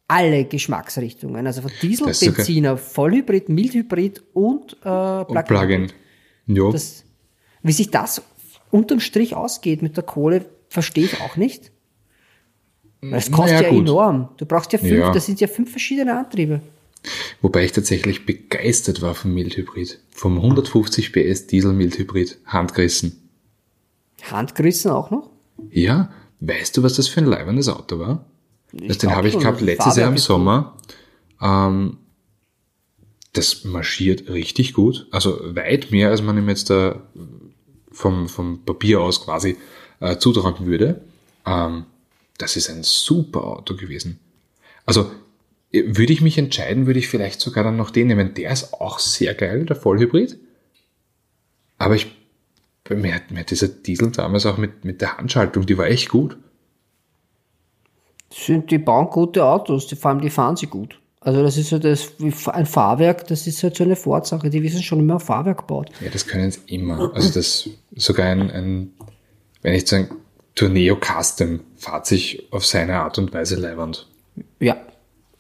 alle Geschmacksrichtungen. Also von Diesel, Benziner, Vollhybrid, Mildhybrid und äh, Plug-in. Plug wie sich das unterm Strich ausgeht mit der Kohle, verstehe ich auch nicht. Weil es kostet naja, ja gut. enorm. Du brauchst ja fünf, ja. das sind ja fünf verschiedene Antriebe. Wobei ich tatsächlich begeistert war vom Mildhybrid. Vom 150 PS Diesel Mildhybrid. Handgerissen. Handgerissen auch noch? Ja. Weißt du, was das für ein leibendes Auto war? Das den habe ich gehabt letztes Jahr im Sommer. Ähm, das marschiert richtig gut. Also weit mehr, als man ihm jetzt da vom, vom Papier aus quasi äh, zutrauen würde. Ähm, das ist ein super Auto gewesen. Also würde ich mich entscheiden, würde ich vielleicht sogar dann noch den nehmen. Der ist auch sehr geil, der Vollhybrid. Aber ich, mir hat, mir hat dieser Diesel damals auch mit, mit der Handschaltung, die war echt gut sind, die bauen gute Autos, die, vor allem die fahren sie gut. Also das ist so das, ein Fahrwerk, das ist halt so eine Fortsache, die wissen schon immer Fahrwerk baut. Ja, das können sie immer. Also das, sogar ein, ein wenn ich sagen, Tourneo Custom fahrt sich auf seine Art und Weise leibernd. Ja.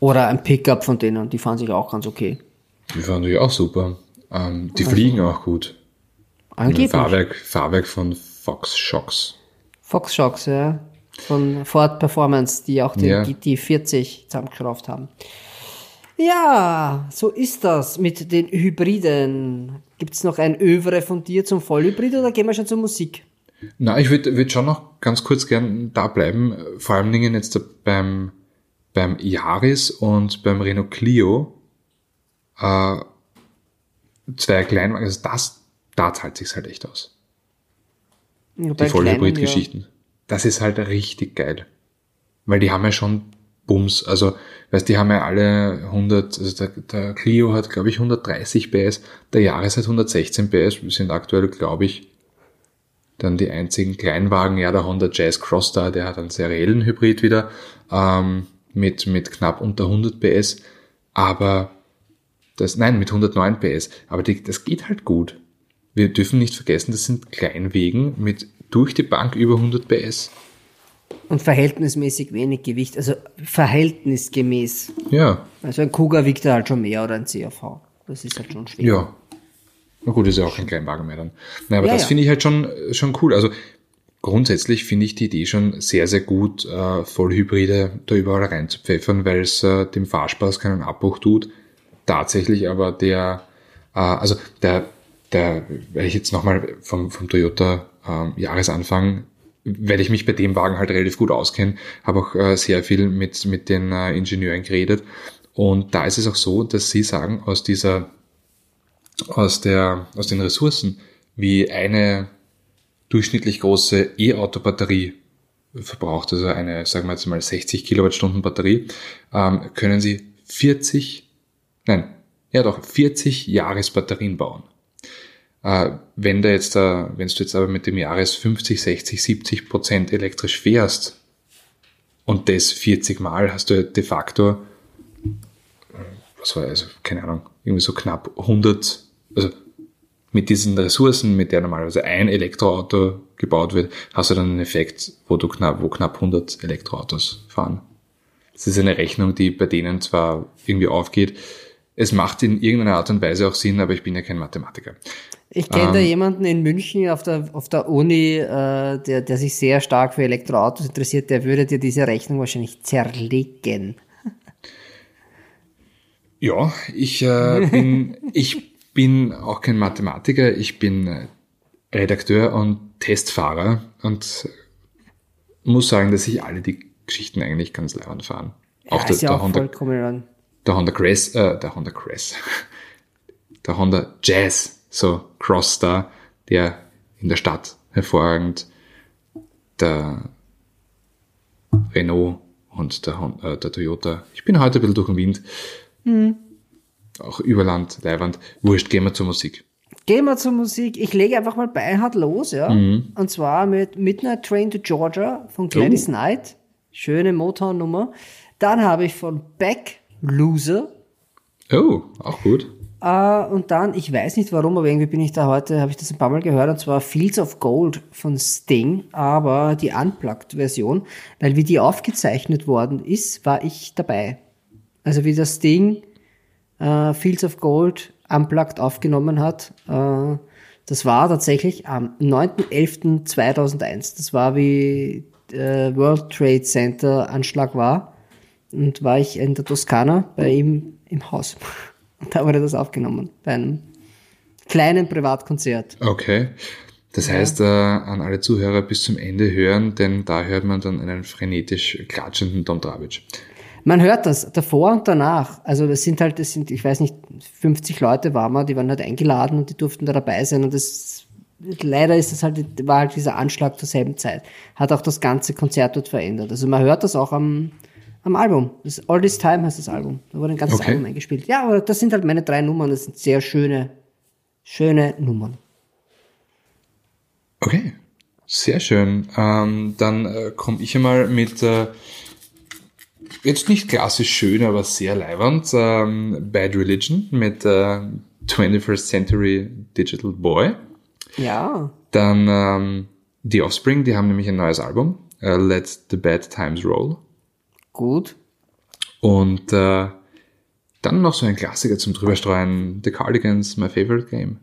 Oder ein Pickup von denen, die fahren sich auch ganz okay. Die fahren natürlich auch super. Ähm, die also, fliegen auch gut. Angeblich. Fahrwerk, Fahrwerk von Fox Shocks. Fox Shocks, ja von Ford Performance, die auch den ja. GT40 zusammengeschraubt haben. Ja, so ist das mit den Hybriden. Gibt es noch ein Övre von dir zum Vollhybrid oder gehen wir schon zur Musik? Na, ich würde würd schon noch ganz kurz gern da bleiben. Vor allen Dingen jetzt beim, beim Yaris und beim Renault Clio. Äh, zwei Kleinwagen, also das, da zahlt sich's halt echt aus. Ja, die Vollhybrid-Geschichten. Ja das ist halt richtig geil. Weil die haben ja schon Bums. Also, weißt, die haben ja alle 100, also der, der Clio hat, glaube ich, 130 PS, der Jahres hat 116 PS, wir sind aktuell, glaube ich, dann die einzigen Kleinwagen, ja, der Honda Jazz Crossstar, der hat einen seriellen Hybrid wieder, ähm, mit, mit knapp unter 100 PS, aber das, nein, mit 109 PS, aber die, das geht halt gut. Wir dürfen nicht vergessen, das sind Kleinwegen mit durch die Bank über 100 PS. Und verhältnismäßig wenig Gewicht, also verhältnisgemäß. Ja. Also ein Kuga wiegt halt schon mehr oder ein CRV. Das ist halt schon schwer. Ja. Na gut, ist ja auch kein Kleinwagen mehr dann. Nein, aber ja, das ja. finde ich halt schon, schon cool. Also grundsätzlich finde ich die Idee schon sehr, sehr gut, äh, Vollhybride da überall reinzupfeffern, weil es äh, dem Fahrspaß keinen Abbruch tut. Tatsächlich aber der, äh, also der, der, weil ich jetzt nochmal vom, vom Toyota äh, Jahresanfang weil ich mich bei dem Wagen halt relativ gut auskenne, habe auch äh, sehr viel mit, mit den äh, Ingenieuren geredet. Und da ist es auch so, dass sie sagen, aus dieser, aus der, aus den Ressourcen, wie eine durchschnittlich große E-Auto-Batterie verbraucht, also eine, sagen wir jetzt mal 60 Kilowattstunden Batterie, ähm, können sie 40, nein, ja doch, 40 Jahresbatterien bauen. Äh, wenn du jetzt, wenn du jetzt aber mit dem Jahres 50, 60, 70 Prozent elektrisch fährst und das 40 Mal, hast du de facto, was war also, keine Ahnung, irgendwie so knapp 100, also mit diesen Ressourcen, mit der normalerweise ein Elektroauto gebaut wird, hast du dann einen Effekt, wo du knapp, wo knapp 100 Elektroautos fahren. Das ist eine Rechnung, die bei denen zwar irgendwie aufgeht, es macht in irgendeiner Art und Weise auch Sinn, aber ich bin ja kein Mathematiker. Ich kenne ähm, da jemanden in München auf der, auf der Uni, äh, der, der sich sehr stark für Elektroautos interessiert, der würde dir diese Rechnung wahrscheinlich zerlegen. Ja, ich äh, bin, ich bin auch kein Mathematiker, ich bin äh, Redakteur und Testfahrer und muss sagen, dass ich alle die Geschichten eigentlich ganz leibend fahren. Ja, auch der, ja der, auch Honda, der Honda Cress, äh, der Honda Cress, der Honda Jazz, so Crossstar, der in der Stadt hervorragend, der Renault und der, äh, der Toyota. Ich bin heute ein bisschen durch den Wind. Mhm. Auch Überland, Leiwand. Wurscht, gehen wir zur Musik. Gehen wir zur Musik. Ich lege einfach mal beinhart los, ja. Mhm. Und zwar mit Midnight Train to Georgia von Gladys oh. Knight. Schöne Motown-Nummer. Dann habe ich von Beck Loser. Oh, auch gut. Uh, und dann, ich weiß nicht warum, aber irgendwie bin ich da heute, habe ich das ein paar Mal gehört, und zwar Fields of Gold von Sting, aber die Unplugged-Version, weil wie die aufgezeichnet worden ist, war ich dabei. Also wie das Sting uh, Fields of Gold Unplugged aufgenommen hat, uh, das war tatsächlich am 9.11.2001. Das war wie World Trade Center Anschlag war. Und war ich in der Toskana bei ihm im Haus. Da wurde das aufgenommen bei einem kleinen Privatkonzert. Okay. Das heißt, äh, an alle Zuhörer bis zum Ende hören, denn da hört man dann einen frenetisch klatschenden Tom Dravic. Man hört das davor und danach. Also das sind halt, das sind, ich weiß nicht, 50 Leute waren wir, die waren halt eingeladen und die durften da dabei sein und das leider ist das halt, war halt dieser Anschlag zur selben Zeit. Hat auch das ganze Konzert dort verändert. Also man hört das auch am, am Album. Das All This Time heißt das Album. Da wurde ein ganzes okay. Album eingespielt. Ja, aber das sind halt meine drei Nummern. Das sind sehr schöne, schöne Nummern. Okay, sehr schön. Ähm, dann äh, komme ich einmal mit äh, jetzt nicht klassisch schön, aber sehr leibernd. Ähm, Bad Religion mit äh, 21st Century Digital Boy. Ja. Dann ähm, The Offspring, die haben nämlich ein neues Album. Uh, Let the Bad Times Roll. Gut. Und äh, dann noch so ein Klassiker zum drüberstreuen, The Cardigans, my favorite game.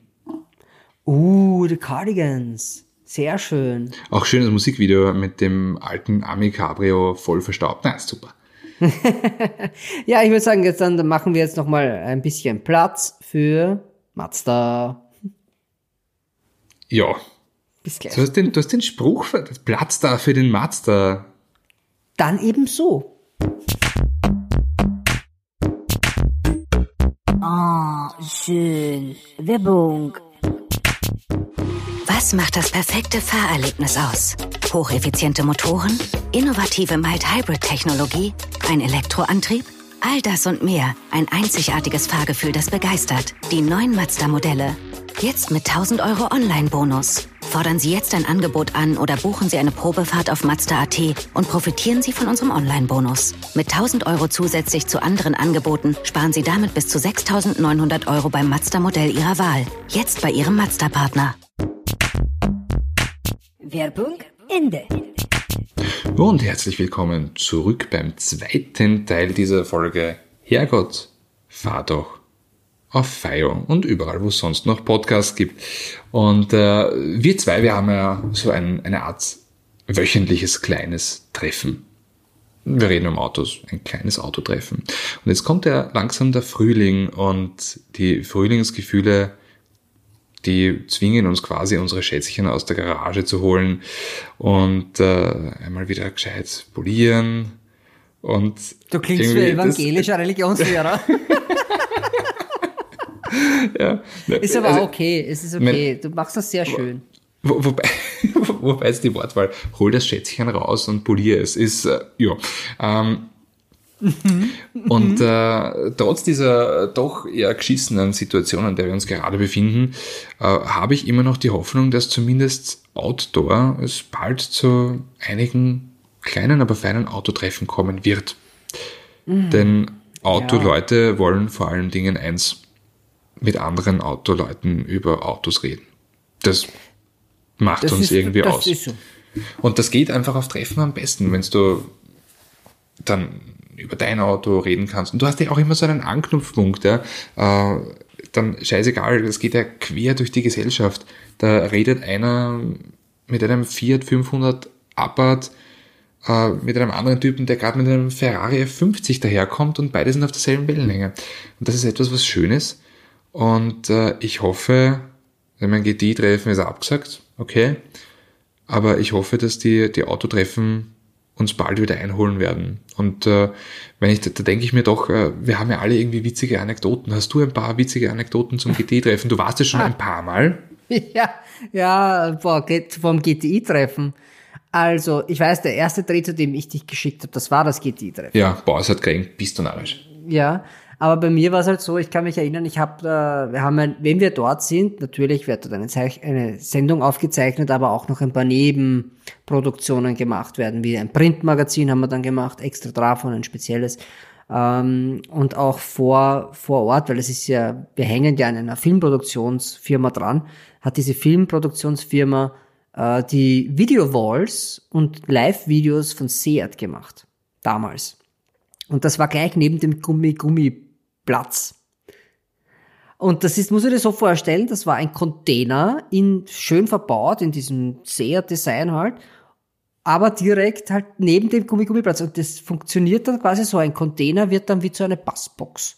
Uh, The Cardigans. Sehr schön. Auch schönes Musikvideo mit dem alten Ami Cabrio voll verstaubt. Na, ist super. ja, ich würde sagen, jetzt dann machen wir jetzt noch mal ein bisschen Platz für Mazda. Ja. Bis gleich. Du hast den, du hast den Spruch, Platz da für den Mazda. Dann eben so. Schön. Werbung. Was macht das perfekte Fahrerlebnis aus? Hocheffiziente Motoren, innovative Mild-Hybrid-Technologie, ein Elektroantrieb? All das und mehr. Ein einzigartiges Fahrgefühl, das begeistert. Die neuen Mazda-Modelle. Jetzt mit 1000 Euro Online-Bonus. Fordern Sie jetzt ein Angebot an oder buchen Sie eine Probefahrt auf Mazda.at und profitieren Sie von unserem Online-Bonus. Mit 1000 Euro zusätzlich zu anderen Angeboten sparen Sie damit bis zu 6900 Euro beim Mazda-Modell Ihrer Wahl. Jetzt bei Ihrem Mazda-Partner. Werbung Ende. Und herzlich willkommen zurück beim zweiten Teil dieser Folge. Herrgott, fahr doch auf Fio und überall, wo es sonst noch Podcasts gibt. Und äh, wir zwei, wir haben ja so ein, eine Art wöchentliches kleines Treffen. Wir reden um Autos, ein kleines Autotreffen. Und jetzt kommt ja langsam der Frühling und die Frühlingsgefühle, die zwingen uns quasi unsere Schätzchen aus der Garage zu holen und äh, einmal wieder gescheit polieren. Und du klingst wie evangelischer Religionslehrer. ja. Ist aber also, okay, es ist okay. Mein, du machst das sehr schön. Wo, wobei, wobei ist die Wortwahl, hol das Schätzchen raus und polier es, ist, äh, ja. Ähm, und äh, trotz dieser doch eher geschissenen Situation, in der wir uns gerade befinden, äh, habe ich immer noch die Hoffnung, dass zumindest Outdoor es bald zu einigen kleinen, aber feinen Autotreffen kommen wird. Mhm. Denn Autoleute ja. wollen vor allen Dingen eins, mit anderen Autoleuten über Autos reden. Das macht das uns ist, irgendwie aus. So. Und das geht einfach auf Treffen am besten, wenn du dann über dein Auto reden kannst. Und du hast ja auch immer so einen Anknüpfpunkt, ja. Äh, dann scheißegal, das geht ja quer durch die Gesellschaft. Da redet einer mit einem Fiat 500 Abarth äh, mit einem anderen Typen, der gerade mit einem Ferrari F50 daherkommt und beide sind auf derselben Wellenlänge. Und das ist etwas, was Schönes Und äh, ich hoffe, mein GTI-Treffen ist abgesagt, okay. Aber ich hoffe, dass die, die Autotreffen uns bald wieder einholen werden. Und äh, wenn ich, da, da denke ich mir doch, äh, wir haben ja alle irgendwie witzige Anekdoten. Hast du ein paar witzige Anekdoten zum GTI-Treffen? Du warst ja schon ein paar Mal. Ja, ja, boah, vom GTI-Treffen. Also, ich weiß, der erste Dreh, zu dem ich dich geschickt habe, das war das GTI-Treffen. Ja, boah, es hat gekränkt, bist du narrisch. Ja, aber bei mir war es halt so, ich kann mich erinnern, ich habe, äh, wir haben, ein, wenn wir dort sind, natürlich wird dort eine, Zeich eine Sendung aufgezeichnet, aber auch noch ein paar Nebenproduktionen gemacht werden, wie ein Printmagazin haben wir dann gemacht, extra davon, ein spezielles. Ähm, und auch vor, vor Ort, weil es ist ja, wir hängen ja an einer Filmproduktionsfirma dran, hat diese Filmproduktionsfirma äh, die Video-Walls und Live-Videos von Seat gemacht. Damals. Und das war gleich neben dem Gummi-Gummi Platz. Und das ist, muss ich dir so vorstellen, das war ein Container in, schön verbaut, in diesem Seher-Design halt, aber direkt halt neben dem Gummigummiplatz. Und das funktioniert dann quasi so, ein Container wird dann wie zu einer Bassbox.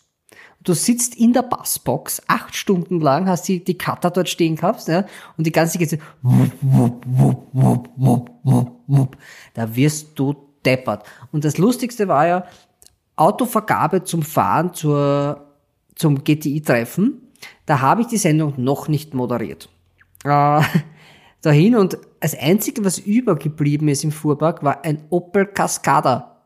Du sitzt in der Bassbox acht Stunden lang, hast die, die Cutter dort stehen gehabt, ja, und die ganze geht so, wupp, wupp, wupp, wupp, wupp, wupp, wupp. Da wirst du deppert. Und das Lustigste war ja, Autovergabe zum Fahren zur, zum GTI-Treffen, da habe ich die Sendung noch nicht moderiert. Äh, dahin und das Einzige, was übergeblieben ist im Fuhrpark, war ein Opel Cascada.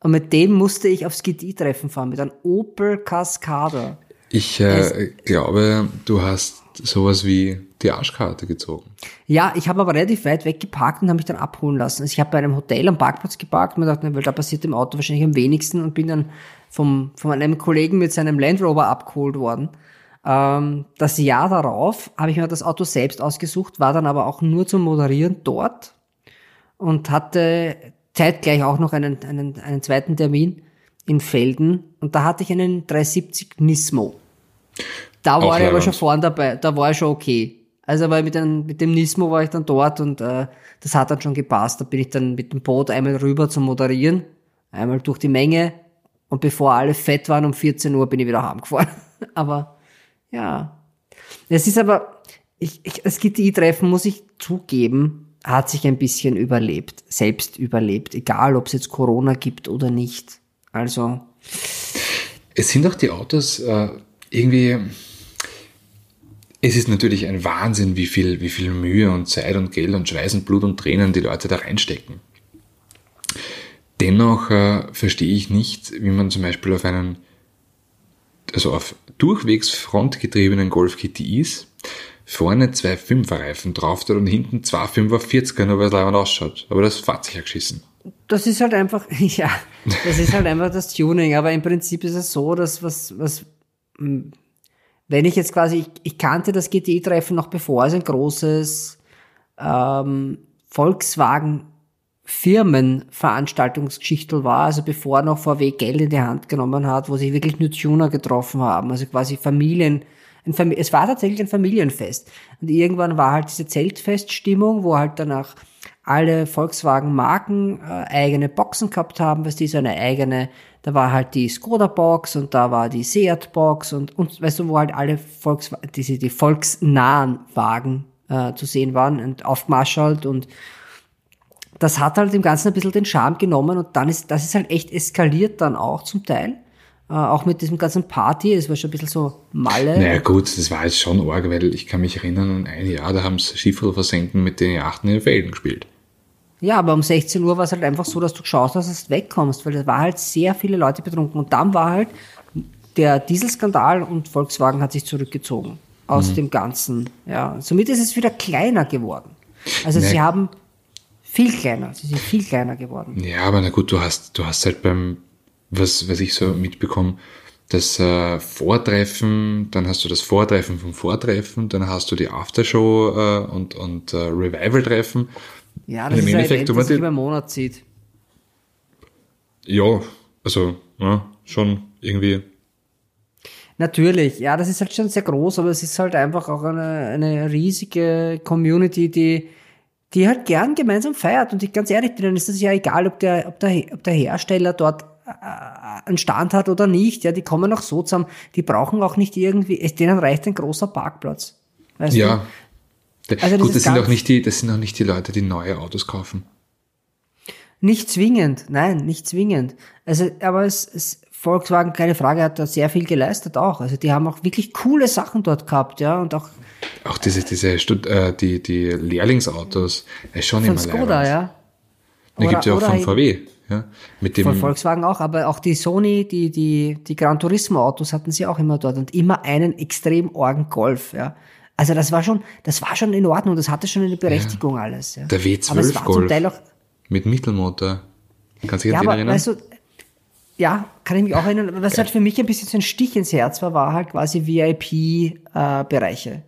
Und mit dem musste ich aufs GTI-Treffen fahren, mit einem Opel Cascada. Ich äh, glaube, du hast sowas wie die Arschkarte gezogen. Ja, ich habe aber relativ weit weg geparkt und habe mich dann abholen lassen. Also ich habe bei einem Hotel am Parkplatz geparkt und mir gedacht, weil da passiert im Auto wahrscheinlich am wenigsten und bin dann vom, von einem Kollegen mit seinem Land Rover abgeholt worden. Ähm, das Jahr darauf habe ich mir das Auto selbst ausgesucht, war dann aber auch nur zum Moderieren dort und hatte zeitgleich auch noch einen, einen, einen zweiten Termin in Felden und da hatte ich einen 370 Nismo. Da war ich aber schon vorne dabei, da war ich schon okay. Also weil mit, dem, mit dem Nismo war ich dann dort und äh, das hat dann schon gepasst. Da bin ich dann mit dem Boot einmal rüber zum Moderieren, einmal durch die Menge und bevor alle fett waren um 14 Uhr bin ich wieder heimgefahren. aber ja, es ist aber, ich, ich, das GTI-Treffen muss ich zugeben, hat sich ein bisschen überlebt, selbst überlebt, egal ob es jetzt Corona gibt oder nicht. Also. Es sind auch die Autos äh, irgendwie es ist natürlich ein Wahnsinn, wie viel, wie viel Mühe und Zeit und Geld und Schweiß und Blut und Tränen die Leute da reinstecken. Dennoch äh, verstehe ich nicht, wie man zum Beispiel auf einen, also auf durchwegs frontgetriebenen Golf GTIs vorne zwei Fünferreifen drauf und hinten zwei Fünfer 40er, nur weil es leibend ausschaut. Aber das fährt sich ja geschissen. Das ist halt einfach, ja, das ist halt einfach das Tuning. Aber im Prinzip ist es so, dass was, was wenn ich jetzt quasi, ich, ich kannte das GTI-Treffen noch bevor es ein großes ähm, Volkswagen Firmenveranstaltungsgeschichtel war, also bevor noch VW Geld in die Hand genommen hat, wo sich wirklich nur Tuner getroffen haben, also quasi Familien, Famili es war tatsächlich ein Familienfest. Und irgendwann war halt diese Zeltfeststimmung, wo halt danach alle Volkswagen-Marken äh, eigene Boxen gehabt haben, was die so eine eigene da war halt die Skoda-Box und da war die Seat-Box und, und weißt du, wo halt alle Volks, diese, die volksnahen Wagen äh, zu sehen waren und aufgemarschalt und das hat halt dem Ganzen ein bisschen den Charme genommen und dann ist, das ist halt echt eskaliert dann auch zum Teil. Äh, auch mit diesem ganzen Party, es war schon ein bisschen so Malle. Naja gut, das war jetzt schon arg, weil ich kann mich erinnern, an ein Jahr, da haben sie Schiffer versenken mit den Yachten in den Felden gespielt. Ja, aber um 16 Uhr war es halt einfach so, dass du geschaut hast, dass du wegkommst, weil da war halt sehr viele Leute betrunken. Und dann war halt der Dieselskandal und Volkswagen hat sich zurückgezogen aus mhm. dem Ganzen. Ja, somit ist es wieder kleiner geworden. Also nee. sie haben viel kleiner, sie sind viel kleiner geworden. Ja, aber na gut, du hast, du hast halt beim, was, was ich so mitbekomme, das äh, Vortreffen, dann hast du das Vortreffen vom Vortreffen, dann hast du die Aftershow äh, und, und äh, Revival-Treffen ja, das Im ist Endeffekt, ein Event, das sich über einen Monat zieht. Ja, also ja, schon irgendwie. Natürlich, ja, das ist halt schon sehr groß, aber es ist halt einfach auch eine, eine riesige Community, die, die halt gern gemeinsam feiert. Und ich ganz ehrlich, denen ist es ja egal, ob der, ob der, ob der Hersteller dort äh, einen Stand hat oder nicht, ja, die kommen auch so zusammen, die brauchen auch nicht irgendwie, denen reicht ein großer Parkplatz. Weißt ja. Du? Also Gut, das sind auch nicht die, das sind auch nicht die Leute, die neue Autos kaufen. Nicht zwingend, nein, nicht zwingend. Also, aber es, es Volkswagen, keine Frage, hat da sehr viel geleistet auch. Also die haben auch wirklich coole Sachen dort gehabt, ja, und auch auch diese diese Stud äh, die die Lehrlingsautos, ist schon von immer Skoda, leibend. ja. Die gibt ja auch von VW, ja, mit dem von Volkswagen auch, aber auch die Sony, die die die Gran Turismo Autos hatten sie auch immer dort und immer einen extrem orgen Golf, ja. Also das war schon, das war schon in Ordnung, das hatte schon eine Berechtigung ja. alles. Ja. Der W12 Golf mit Mittelmotor. Kannst du dich ja, aber, erinnern? Weißt du, ja, kann ich mich auch erinnern. Was halt für mich ein bisschen so ein Stich ins Herz war, war halt quasi VIP-Bereiche. Äh,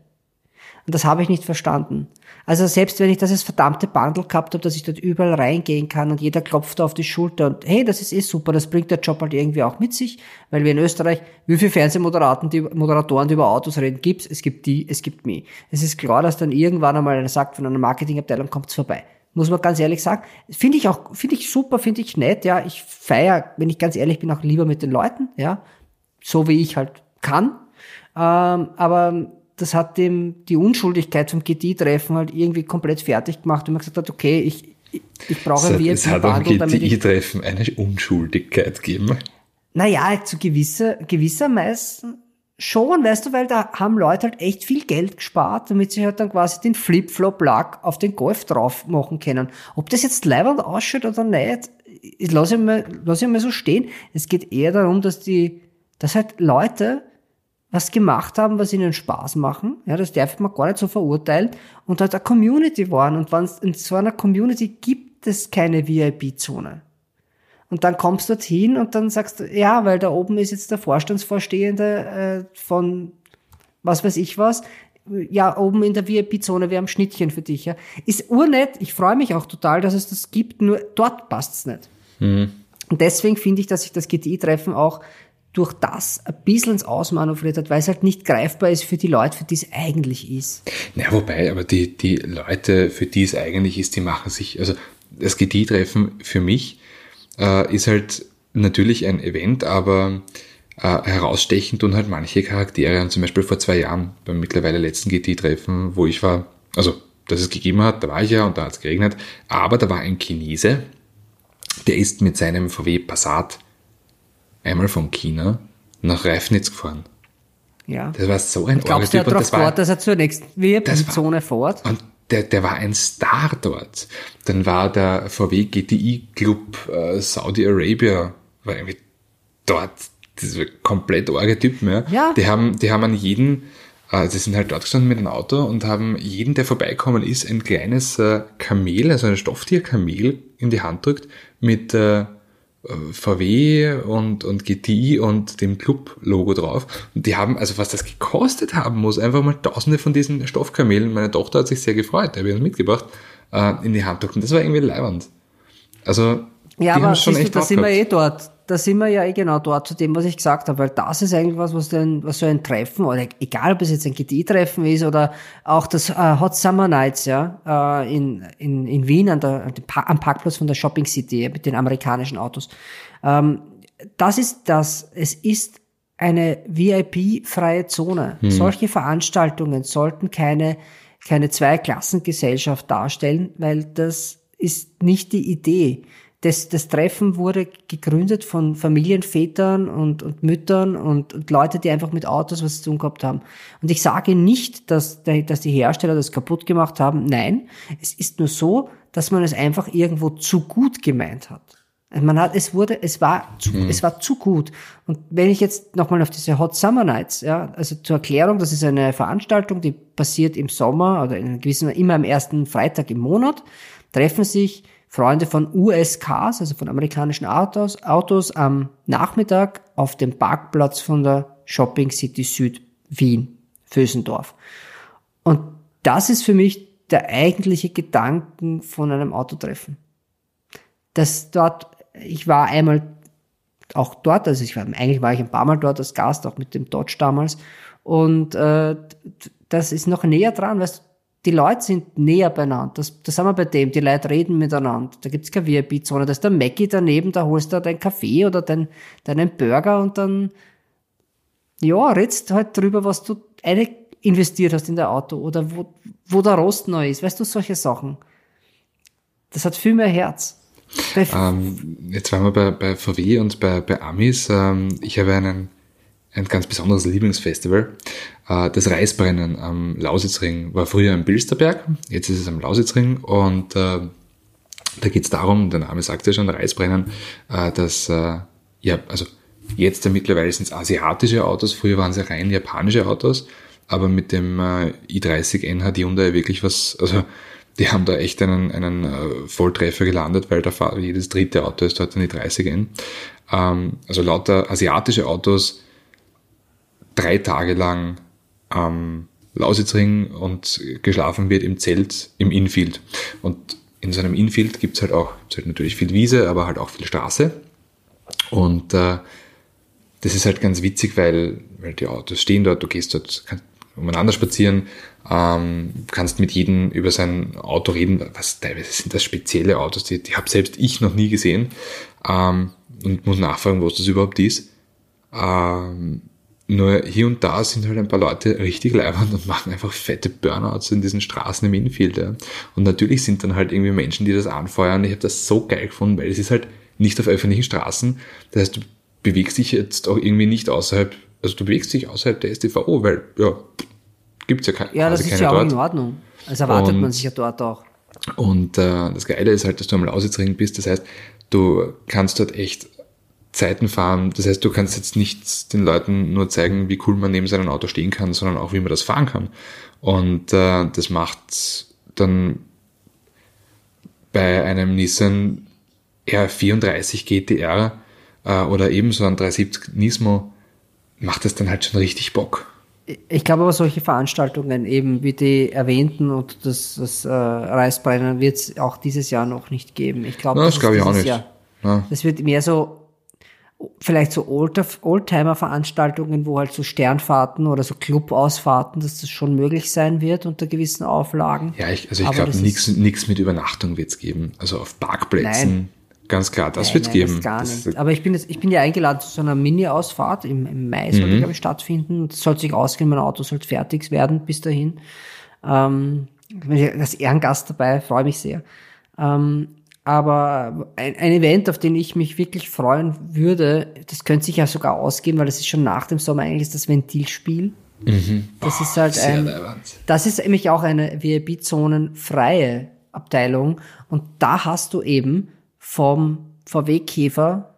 und das habe ich nicht verstanden. Also selbst wenn ich das als verdammte Bundle gehabt habe, dass ich dort überall reingehen kann und jeder klopft auf die Schulter und hey, das ist eh super, das bringt der Job halt irgendwie auch mit sich, weil wir in Österreich, wie viele Fernsehmoderaten, die Moderatoren, die über Autos reden, gibt's? Es gibt die, es gibt mich. Es ist klar, dass dann irgendwann einmal einer sagt, von einer Marketingabteilung kommt's vorbei muss man ganz ehrlich sagen. Finde ich auch, finde ich super, finde ich nett, ja. Ich feier, wenn ich ganz ehrlich bin, auch lieber mit den Leuten, ja. So wie ich halt kann. Ähm, aber das hat dem die Unschuldigkeit vom GT-Treffen halt irgendwie komplett fertig gemacht und man gesagt hat, okay, ich, ich, brauche ein Es hat am GTI-Treffen eine Unschuldigkeit gegeben. Naja, zu gewisser, gewissermaßen schon, weißt du, weil da haben Leute halt echt viel Geld gespart, damit sie halt dann quasi den Flip-Flop-Lack auf den Golf drauf machen können. Ob das jetzt leibend ausschaut oder nicht, ich lasse ich mal, lass ich mal so stehen. Es geht eher darum, dass die, dass halt Leute was gemacht haben, was ihnen Spaß machen. Ja, das darf man gar nicht so verurteilen. Und halt eine Community waren. Und wenn es in so einer Community gibt es keine VIP-Zone. Und dann kommst du dorthin und dann sagst du, ja, weil da oben ist jetzt der Vorstandsvorstehende äh, von was weiß ich was. Ja, oben in der VIP-Zone, wir haben Schnittchen für dich. Ja. Ist urnett, ich freue mich auch total, dass es das gibt, nur dort passt's nicht. Mhm. Und deswegen finde ich, dass sich das GTI-Treffen auch durch das ein bisschen ins Ausmanövriert hat, weil es halt nicht greifbar ist für die Leute, für die es eigentlich ist. Ja, wobei, aber die, die Leute, für die es eigentlich ist, die machen sich, also das GTI-Treffen für mich äh, ist halt natürlich ein Event, aber äh, herausstechend und halt manche Charaktere. Und zum Beispiel vor zwei Jahren beim mittlerweile letzten GT-Treffen, wo ich war, also dass es gegeben hat, da war ich ja und da hat es geregnet, aber da war ein Chinese, der ist mit seinem VW Passat einmal von China nach Reifnitz gefahren. Ja. Das war so ein Glaubst du, er darauf fort, dass er zur nächsten VIP-Zone fährt? Und der, der war ein Star dort. Dann war der VW GTI Club äh, Saudi Arabia, war irgendwie dort, das war komplett arge Typen, ja. ja. Die haben, die haben an jeden, äh, die sind halt dort gestanden mit einem Auto und haben jeden, der vorbeikommen ist, ein kleines äh, Kamel, also ein Stofftierkamel in die Hand drückt mit äh, VW und, und GTI und dem Club-Logo drauf. Und die haben, also was das gekostet haben muss, einfach mal tausende von diesen Stoffkamelen. Meine Tochter hat sich sehr gefreut, der habe ich mitgebracht, äh, in die Hand drücken. Das war irgendwie leibend. Also, ja, aber schon echt du, da sind wir eh dort da sind wir ja eh genau dort zu dem, was ich gesagt habe, weil das ist eigentlich was, was, denn, was so ein Treffen, oder egal ob es jetzt ein GT-Treffen ist oder auch das äh, Hot Summer Nights, ja, äh, in, in, in Wien an der, am Parkplatz von der Shopping City mit den amerikanischen Autos. Ähm, das ist das, es ist eine VIP-freie Zone. Hm. Solche Veranstaltungen sollten keine, keine Zweiklassengesellschaft darstellen, weil das ist nicht die Idee das, das Treffen wurde gegründet von Familienvätern und, und Müttern und, und Leute, die einfach mit Autos was zu tun gehabt haben. Und ich sage nicht, dass, der, dass die Hersteller das kaputt gemacht haben. Nein, es ist nur so, dass man es einfach irgendwo zu gut gemeint hat. Man hat, es wurde, es war zu, mhm. es war zu gut. Und wenn ich jetzt nochmal auf diese Hot Summer Nights, ja, also zur Erklärung, das ist eine Veranstaltung, die passiert im Sommer oder in gewissen, immer am ersten Freitag im Monat, treffen sich Freunde von USKs, also von amerikanischen Autos, Autos am Nachmittag auf dem Parkplatz von der Shopping City Süd Wien, Vösendorf. Und das ist für mich der eigentliche Gedanken von einem Autotreffen. Das dort, ich war einmal auch dort, also ich war, eigentlich war ich ein paar Mal dort als Gast, auch mit dem Dodge damals. Und äh, das ist noch näher dran, weißt du, die Leute sind näher beieinander. Das, das haben wir bei dem. Die Leute reden miteinander. Da gibt's keine VIP-Zone. Da ist der Mackie daneben, da holst du deinen Kaffee oder dein, deinen Burger und dann, ja, redst halt drüber, was du investiert hast in dein Auto oder wo, wo der Rost neu ist. Weißt du, solche Sachen. Das hat viel mehr Herz. Ähm, jetzt waren wir bei, bei VW und bei, bei Amis. Ähm, ich habe einen, ein ganz besonderes Lieblingsfestival. Äh, das Reisbrennen am Lausitzring war früher am Bilsterberg, jetzt ist es am Lausitzring und äh, da geht es darum, der Name sagt ja schon, Reisbrennen, äh, dass, ja, also jetzt ja mittlerweile sind es asiatische Autos, früher waren es rein japanische Autos, aber mit dem äh, i30N hat Hyundai wirklich was, also die haben da echt einen, einen Volltreffer gelandet, weil da jedes dritte Auto ist dort eine i30N. Ähm, also lauter asiatische Autos drei Tage lang am Lausitzring und geschlafen wird im Zelt im Infield. Und in so einem Infield gibt's halt auch gibt's halt natürlich viel Wiese, aber halt auch viel Straße. Und äh, das ist halt ganz witzig, weil, weil die Autos stehen dort, du gehst dort umeinander spazieren, ähm, kannst mit jedem über sein Auto reden. Was teilweise sind das spezielle Autos, die, die habe selbst ich noch nie gesehen ähm, und muss nachfragen, was das überhaupt ist. Ähm, nur hier und da sind halt ein paar Leute richtig leibend und machen einfach fette Burnouts in diesen Straßen im Infield. Ja. Und natürlich sind dann halt irgendwie Menschen, die das anfeuern. Ich habe das so geil gefunden, weil es ist halt nicht auf öffentlichen Straßen. Das heißt, du bewegst dich jetzt auch irgendwie nicht außerhalb, also du bewegst dich außerhalb der STVO, weil ja, gibt's ja keine Ja, das ist ja auch in Ordnung. Also erwartet und, man sich ja dort auch. Und äh, das Geile ist halt, dass du am Lausitzring bist. Das heißt, du kannst dort echt Zeiten fahren. Das heißt, du kannst jetzt nicht den Leuten nur zeigen, wie cool man neben seinem Auto stehen kann, sondern auch, wie man das fahren kann. Und äh, das macht dann bei einem Nissan R34 GTR äh, oder ebenso ein 370 Nismo macht das dann halt schon richtig Bock. Ich glaube aber solche Veranstaltungen eben wie die erwähnten und das, das äh, Reisbrennen wird es auch dieses Jahr noch nicht geben. Ich glaube, das, das glaube ich auch nicht. Jahr, ja. Das wird mehr so vielleicht so Oldtimer-Veranstaltungen, wo halt so Sternfahrten oder so Clubausfahrten, dass das schon möglich sein wird unter gewissen Auflagen. Ja, ich, also ich glaube, nichts mit Übernachtung wird's geben. Also auf Parkplätzen, nein. ganz klar, das wird's nein, geben. Das gar nicht. Das, Aber ich bin jetzt, ich bin ja eingeladen zu so einer Mini-Ausfahrt im, im Mai, soll die, mhm. glaube ich, stattfinden. Das soll sich ausgehen, mein Auto soll fertig werden bis dahin. Ähm, bin ich als Ehrengast dabei, freue mich sehr. Ähm, aber ein, ein, Event, auf den ich mich wirklich freuen würde, das könnte sich ja sogar ausgehen, weil das ist schon nach dem Sommer eigentlich das Ventilspiel. Mhm. Das ist halt ein, das ist nämlich auch eine VIP-Zonen-freie Abteilung. Und da hast du eben vom VW Käfer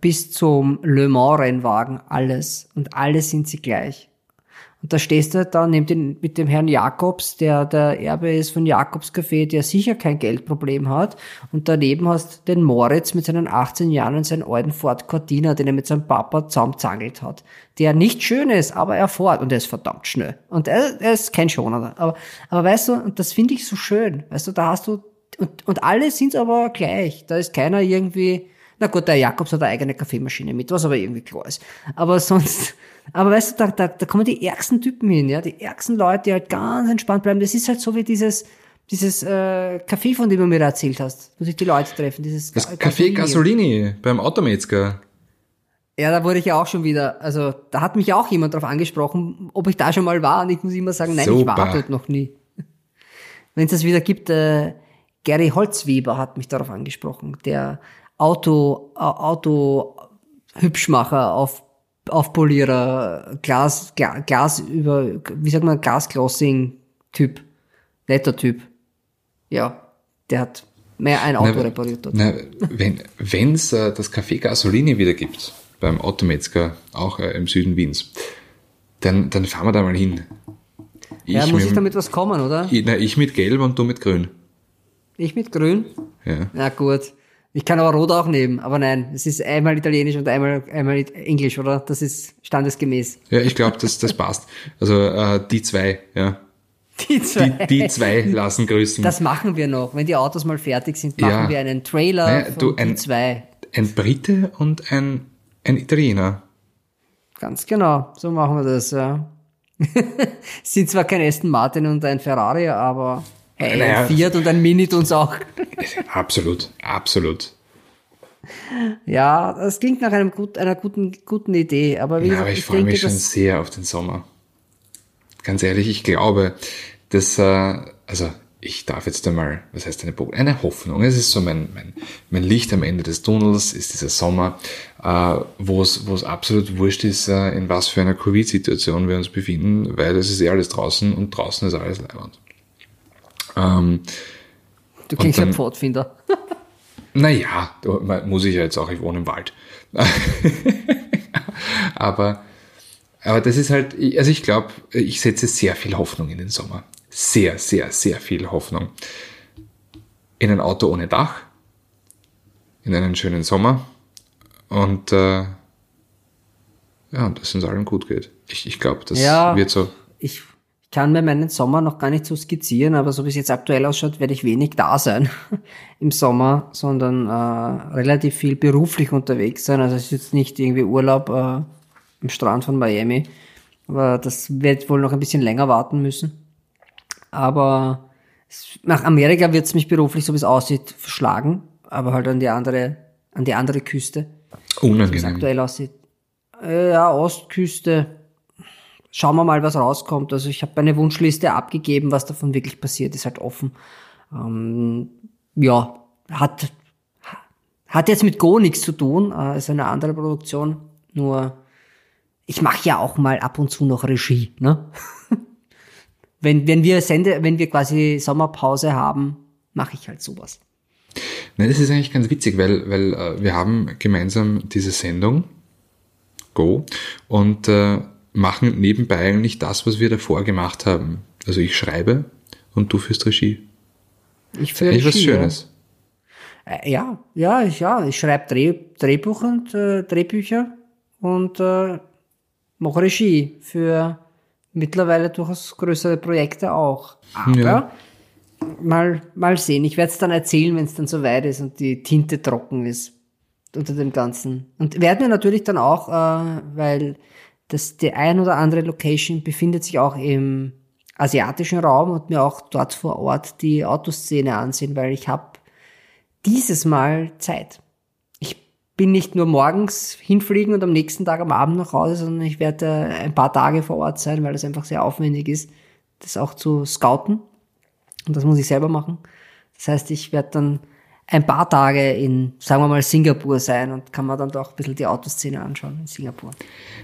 bis zum Le Mans Rennwagen alles. Und alle sind sie gleich. Und da stehst du da neben den, mit dem Herrn Jakobs, der der Erbe ist von Jakobs Café, der sicher kein Geldproblem hat. Und daneben hast den Moritz mit seinen 18 Jahren und seinen alten Ford Cortina, den er mit seinem Papa zusammenzangelt hat. Der nicht schön ist, aber er fährt und er ist verdammt schnell. Und er, er ist kein Schoner. Aber, aber weißt du, und das finde ich so schön. Weißt du, da hast du, und, und alle sind aber gleich. Da ist keiner irgendwie, na gut, der Jakobs hat eine eigene Kaffeemaschine mit, was aber irgendwie klar ist. Aber sonst, aber weißt du, da, da, da kommen die ärgsten Typen hin, ja, die ärgsten Leute, die halt ganz entspannt bleiben. Das ist halt so wie dieses, dieses äh, Café, von dem du mir erzählt hast, wo sich die Leute treffen. Dieses das Café Gasolini beim Autometzger. Ja, da wurde ich ja auch schon wieder, also da hat mich auch jemand drauf angesprochen, ob ich da schon mal war und ich muss immer sagen, nein, Super. ich war dort noch nie. Wenn es das wieder gibt, äh, Gary Holzweber hat mich darauf angesprochen, der Auto, Auto Hübschmacher auf Aufpolierer, Glas, Glas, Glas über, wie sagt man, Glasglossing-Typ. Netter Typ. Ja, der hat mehr ein Auto na, repariert dort. Na, wenn es äh, das Café Gasolini wieder gibt, beim Autometzger, auch äh, im Süden Wiens, dann, dann fahren wir da mal hin. Ich ja, muss mit, ich damit was kommen, oder? Ich, na, ich mit Gelb und du mit Grün. Ich mit Grün? Ja. Na gut. Ich kann aber Rot auch nehmen, aber nein, es ist einmal Italienisch und einmal, einmal Englisch, oder? Das ist standesgemäß. Ja, ich glaube, das, das passt. Also äh, die zwei, ja. Die zwei. Die, die, zwei lassen grüßen. Das machen wir noch. Wenn die Autos mal fertig sind, machen ja. wir einen Trailer naja, du, ein, die zwei. Ein Brite und ein, ein Italiener. Ganz genau, so machen wir das, ja. Sind zwar kein Aston Martin und ein Ferrari, aber hey, Naja. ein Fiat und ein Mini tun's auch. Absolut, absolut. Ja, das klingt nach einem gut, einer guten, guten Idee, aber wie Ja, gesagt, aber ich, ich freue mich schon sehr auf den Sommer. Ganz ehrlich, ich glaube, dass, äh, also ich darf jetzt einmal, was heißt eine, Bo- eine Hoffnung, es ist so mein, mein, mein Licht am Ende des Tunnels, ist dieser Sommer, äh, wo es wo es absolut wurscht ist, äh, in was für einer Covid-Situation wir uns befinden, weil es ist eh alles draußen und draußen ist alles leibend. Ähm, du klingst dann- Pfadfinder. naja, muss ich ja jetzt auch, ich wohne im Wald. aber, aber das ist halt, also ich glaube, ich setze sehr viel Hoffnung in den Sommer. Sehr, sehr, sehr viel Hoffnung. In ein Auto ohne Dach, in einen schönen Sommer und äh, ja, dass es uns allen gut geht. Ich, ich glaube, das Ja. wird so. Ich, ich kann mir meinen Sommer noch gar nicht so skizzieren, aber so wie es jetzt aktuell ausschaut, werde ich wenig da sein im Sommer, sondern äh, relativ viel beruflich unterwegs sein. Also es ist jetzt nicht irgendwie Urlaub äh, am Strand von Miami, aber das wird wohl noch ein bisschen länger warten müssen. Aber nach Amerika wird es mich beruflich, so wie es aussieht, verschlagen, aber halt an die andere, an die andere Küste wie es Unangenehm. aktuell aussieht. Äh, Ja, Ostküste. Schauen wir mal, was rauskommt. Also ich habe meine Wunschliste abgegeben, was davon wirklich passiert, ist halt offen. Ähm, ja, hat, hat jetzt mit Go nichts zu tun, äh, ist eine andere Produktion. Nur, ich mache ja auch mal ab und zu noch Regie, ne? wenn, wenn wir Sende, wenn wir quasi Sommerpause haben, mache ich halt sowas. Nein, das ist eigentlich ganz witzig, weil, weil äh, wir haben gemeinsam diese Sendung, Go, und äh, machen nebenbei eigentlich das, was wir davor gemacht haben. Also ich schreibe und du führst Regie. Ich was Regie, ja. Schönes. Äh, Ja, ja, ich, ja, ich schreibe Dreh, Drehbuch und äh, Drehbücher und äh, mache Regie für mittlerweile durchaus größere Projekte auch. Aber Ja. mal, mal sehen. Ich werde es dann erzählen, wenn es dann soweit ist und die Tinte trocken ist unter dem Ganzen. Und werden wir natürlich dann auch, äh, weil das die ein oder andere Location befindet sich auch im asiatischen Raum und mir auch dort vor Ort die Autoszene ansehen, weil ich habe dieses Mal Zeit. Ich bin nicht nur morgens hinfliegen und am nächsten Tag am Abend nach Hause, sondern ich werde ein paar Tage vor Ort sein, weil es einfach sehr aufwendig ist, das auch zu scouten. Und das muss ich selber machen. Das heißt, ich werde dann ein paar Tage in, sagen wir mal, Singapur sein und kann mir dann doch ein bisschen die Autoszene anschauen in Singapur.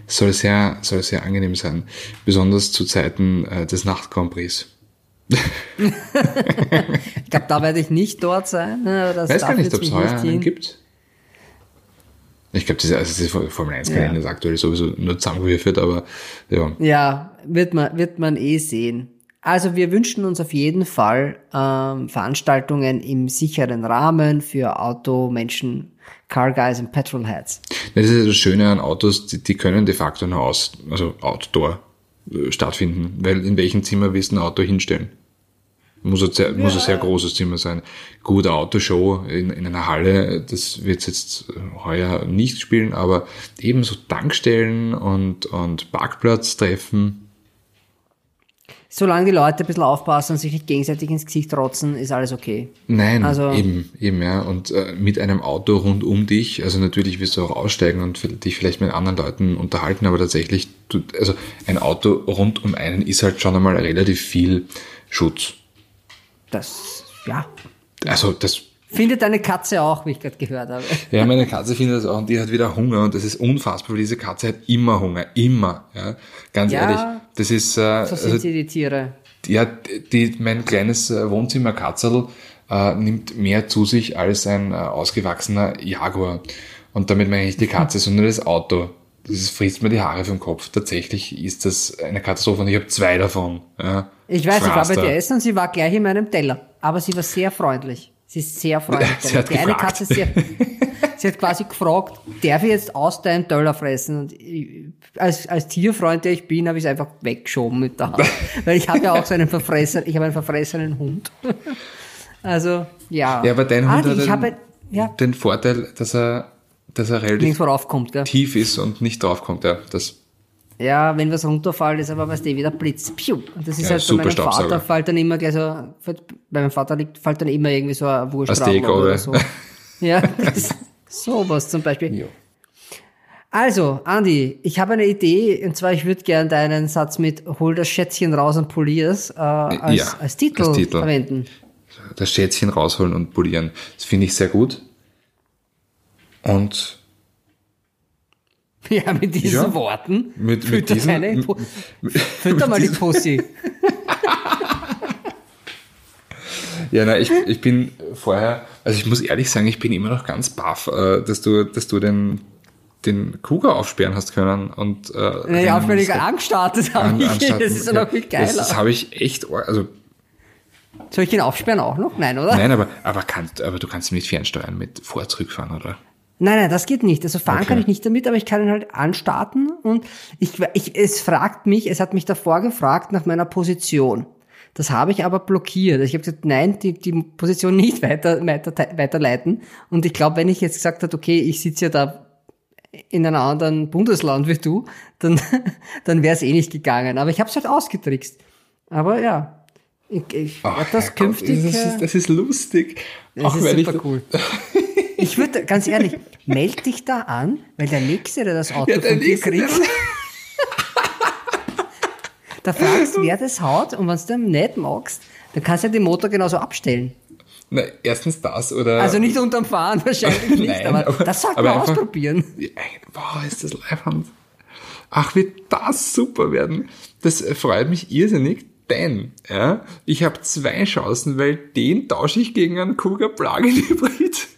Soll sehr, soll sehr angenehm sein. Besonders zu Zeiten äh, des Nacht Grand Prix. Ich glaube, da werde ich nicht dort sein. ne, Das Ich weiß gar nicht, ob es heuer einen gibt. Ich glaube, diese, also diese Formel 1 Ja. Kalender ist aktuell sowieso nur zusammengewürfelt, aber ja. Ja, wird man, wird man eh sehen. Also wir wünschen uns auf jeden Fall ähm, Veranstaltungen im sicheren Rahmen für Auto, Menschen, Car Guys und Petrolheads. Das ist ja das Schöne an Autos, die, die können de facto nur aus, also Outdoor äh, stattfinden, weil in welchem Zimmer willst du ein Auto hinstellen? Muss ein sehr, muss ein sehr großes Zimmer sein. Gute Autoshow in, in einer Halle, das wird jetzt heuer nicht spielen, aber ebenso Tankstellen und, und Parkplatztreffen. Solange die Leute ein bisschen aufpassen und sich nicht gegenseitig ins Gesicht rotzen, ist alles okay. Nein, Also- eben, eben, ja. Und äh, mit einem Auto rund um dich, also natürlich wirst du auch aussteigen und dich vielleicht mit anderen Leuten unterhalten, aber tatsächlich, du, also ein Auto rund um einen ist halt schon einmal relativ viel Schutz. Das, ja, Also das, findet deine Katze auch, wie ich gerade gehört habe. ja, meine Katze findet das auch und die hat wieder Hunger und das ist unfassbar, weil diese Katze hat immer Hunger, immer, ja. Ganz Ja, ehrlich, das ist, äh, So sind also, sie, die Tiere. ja, die, mein kleines äh, Wohnzimmer Katzel äh, nimmt mehr zu sich als ein äh, ausgewachsener Jaguar. Und damit meine ich die Katze, sondern das Auto. Das frisst mir die Haare vom Kopf. Tatsächlich ist das eine Katastrophe und ich habe zwei davon. Ja. Ich weiß, ich war bei dir essen und sie war gleich in meinem Teller. Aber sie war sehr freundlich. Sie ist sehr freundlich. Sie hat die eine. Katze, sie hat, sie hat quasi gefragt, darf ich jetzt aus deinem Teller fressen? Und ich, als, als Tierfreund, der ich bin, habe ich es einfach weggeschoben mit der Hand. Weil ich habe ja auch so einen Verfresser, ich habe einen verfressenen Hund. Also, ja. Ja, aber dein ah, Hund die- hat ich den, habe, ja, den Vorteil, dass er, dass er relativ tief ist und nicht draufkommt. Ja, das, Ja, wenn was runterfällt, ist aber was der wieder Blitz. Piu. Und das ist Ja, halt bei meinem. Vater fällt dann immer gleich so, bei meinem Vater liegt, fällt dann immer irgendwie so ein Wurst Steak, oder oder? so. Ja, sowas zum Beispiel. Also, Andi, ich habe eine Idee, und zwar, ich würde gern deinen Satz mit hol das Schätzchen raus und polier's äh, als, Ja, als, Titel als Titel. verwenden. Das Schätzchen rausholen und polieren. Das finde ich sehr gut. Und Ja, mit diesen Ja. Worten. Mit- mit fütter diesen- deine Po- Fütter mal die Pussy. Ja, na, ich, ich bin vorher, also ich muss ehrlich sagen, ich bin immer noch ganz baff, äh, dass du, dass du den, den Kuga aufsperren hast können und äh, Ja, den- aufwendig angestartet an- habe ich. anstatt- Das ist ja noch viel geiler. Das, das habe ich echt, also Soll ich ihn aufsperren auch noch? Nein, oder? nein, aber aber kannst, aber du kannst ihn nicht fernsteuern mit Vor- Zurückfahren, oder? Nein, nein, das geht nicht. Also fahren Okay. kann ich nicht damit, aber ich kann ihn halt anstarten und ich, ich, es fragt mich, es hat mich davor gefragt nach meiner Position. Das habe ich aber blockiert. Ich habe gesagt, nein, die, die Position nicht weiter, weiter, weiterleiten. Und ich glaube, wenn ich jetzt gesagt hätte, okay, ich sitze ja da in einem anderen Bundesland wie du, dann, dann wäre es eh nicht gegangen. Aber ich habe es halt ausgetrickst. Aber ja, ich, ich Ach, werd das Herrgott, künftig. Das ist, das ist lustig. das Auch ist wenn ich- super cool. Ich würde, ganz ehrlich, meld dich da an, weil der Nächste, der das Auto Ja, von dir Nächste, kriegt, da fragst, wer das haut und wenn du dem nicht magst, dann kannst du ja den Motor genauso abstellen. Na, erstens das oder. Also nicht unterm Fahren wahrscheinlich nicht, Nein, aber, aber- das sollte man einfach- ausprobieren. Wow, ist das Leibhand. Ach, wird das super werden. Das äh, freut mich irrsinnig, denn ja, ich habe zwei Chancen, weil den tausche ich gegen einen Cougar Plug-in Hybrid.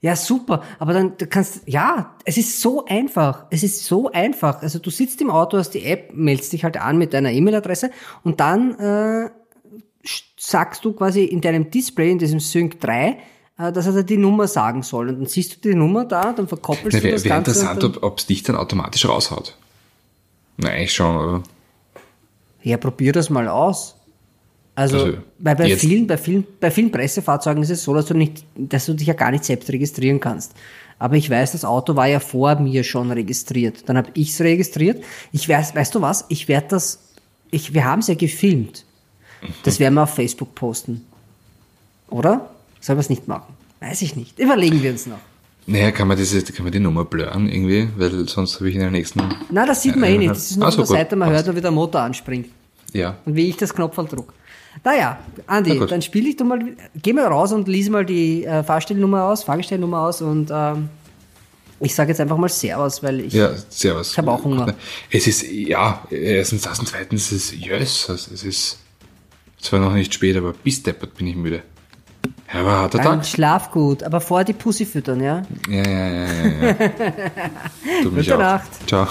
Ja, super. Aber dann du kannst, ja, es ist so einfach. Es ist so einfach. Also du sitzt im Auto, hast die App, meldest dich halt an mit deiner E-Mail-Adresse und dann äh, sagst du quasi in deinem Display, in diesem Sync 3, äh, dass er dir die Nummer sagen soll. Und dann siehst du die Nummer da, dann verkoppelst Na, du Wäre das wär Ganze. interessant, und dann, ob es dich dann automatisch raushaut. Eigentlich schon, oder? Ja, probier das mal aus. Also, Also, weil bei jetzt- vielen, bei vielen, bei vielen Pressefahrzeugen ist es so, dass du nicht, dass du dich ja gar nicht selbst registrieren kannst. Aber ich weiß, das Auto war ja vor mir schon registriert. Dann habe ich es registriert. Ich weiß, weißt du was? Ich werde das, ich, wir haben es ja gefilmt. Das werden wir auf Facebook posten. Oder? Sollen wir es nicht machen? Weiß ich nicht. Überlegen wir uns noch. Naja, kann man, diese, kann man die Nummer blurren irgendwie, weil sonst habe ich in der nächsten. Na, das sieht man Ja, eh nicht. Das ist nur so, der gut. Seite, man Passt. hört nur, wie der Motor anspringt. Ja. Und wie ich das Knopfball druck. Naja, Andi, Na dann spiele ich doch mal, geh mal raus und lies mal die äh, Fahrstellnummer aus, Fahrgestellnummer aus und ähm, ich sage jetzt einfach mal Servus, weil ich, Ja, servus. Ich hab auch Hunger. Es ist, ja, erstens das und zweitens ist es, yes, es ist zwar noch nicht spät, aber bis deppert bin ich müde. Ja, war harter dann Tag. schlaf gut, aber vor die Pussy füttern, ja? Ja, ja, ja, ja. ja. Gute. Nacht. Ciao.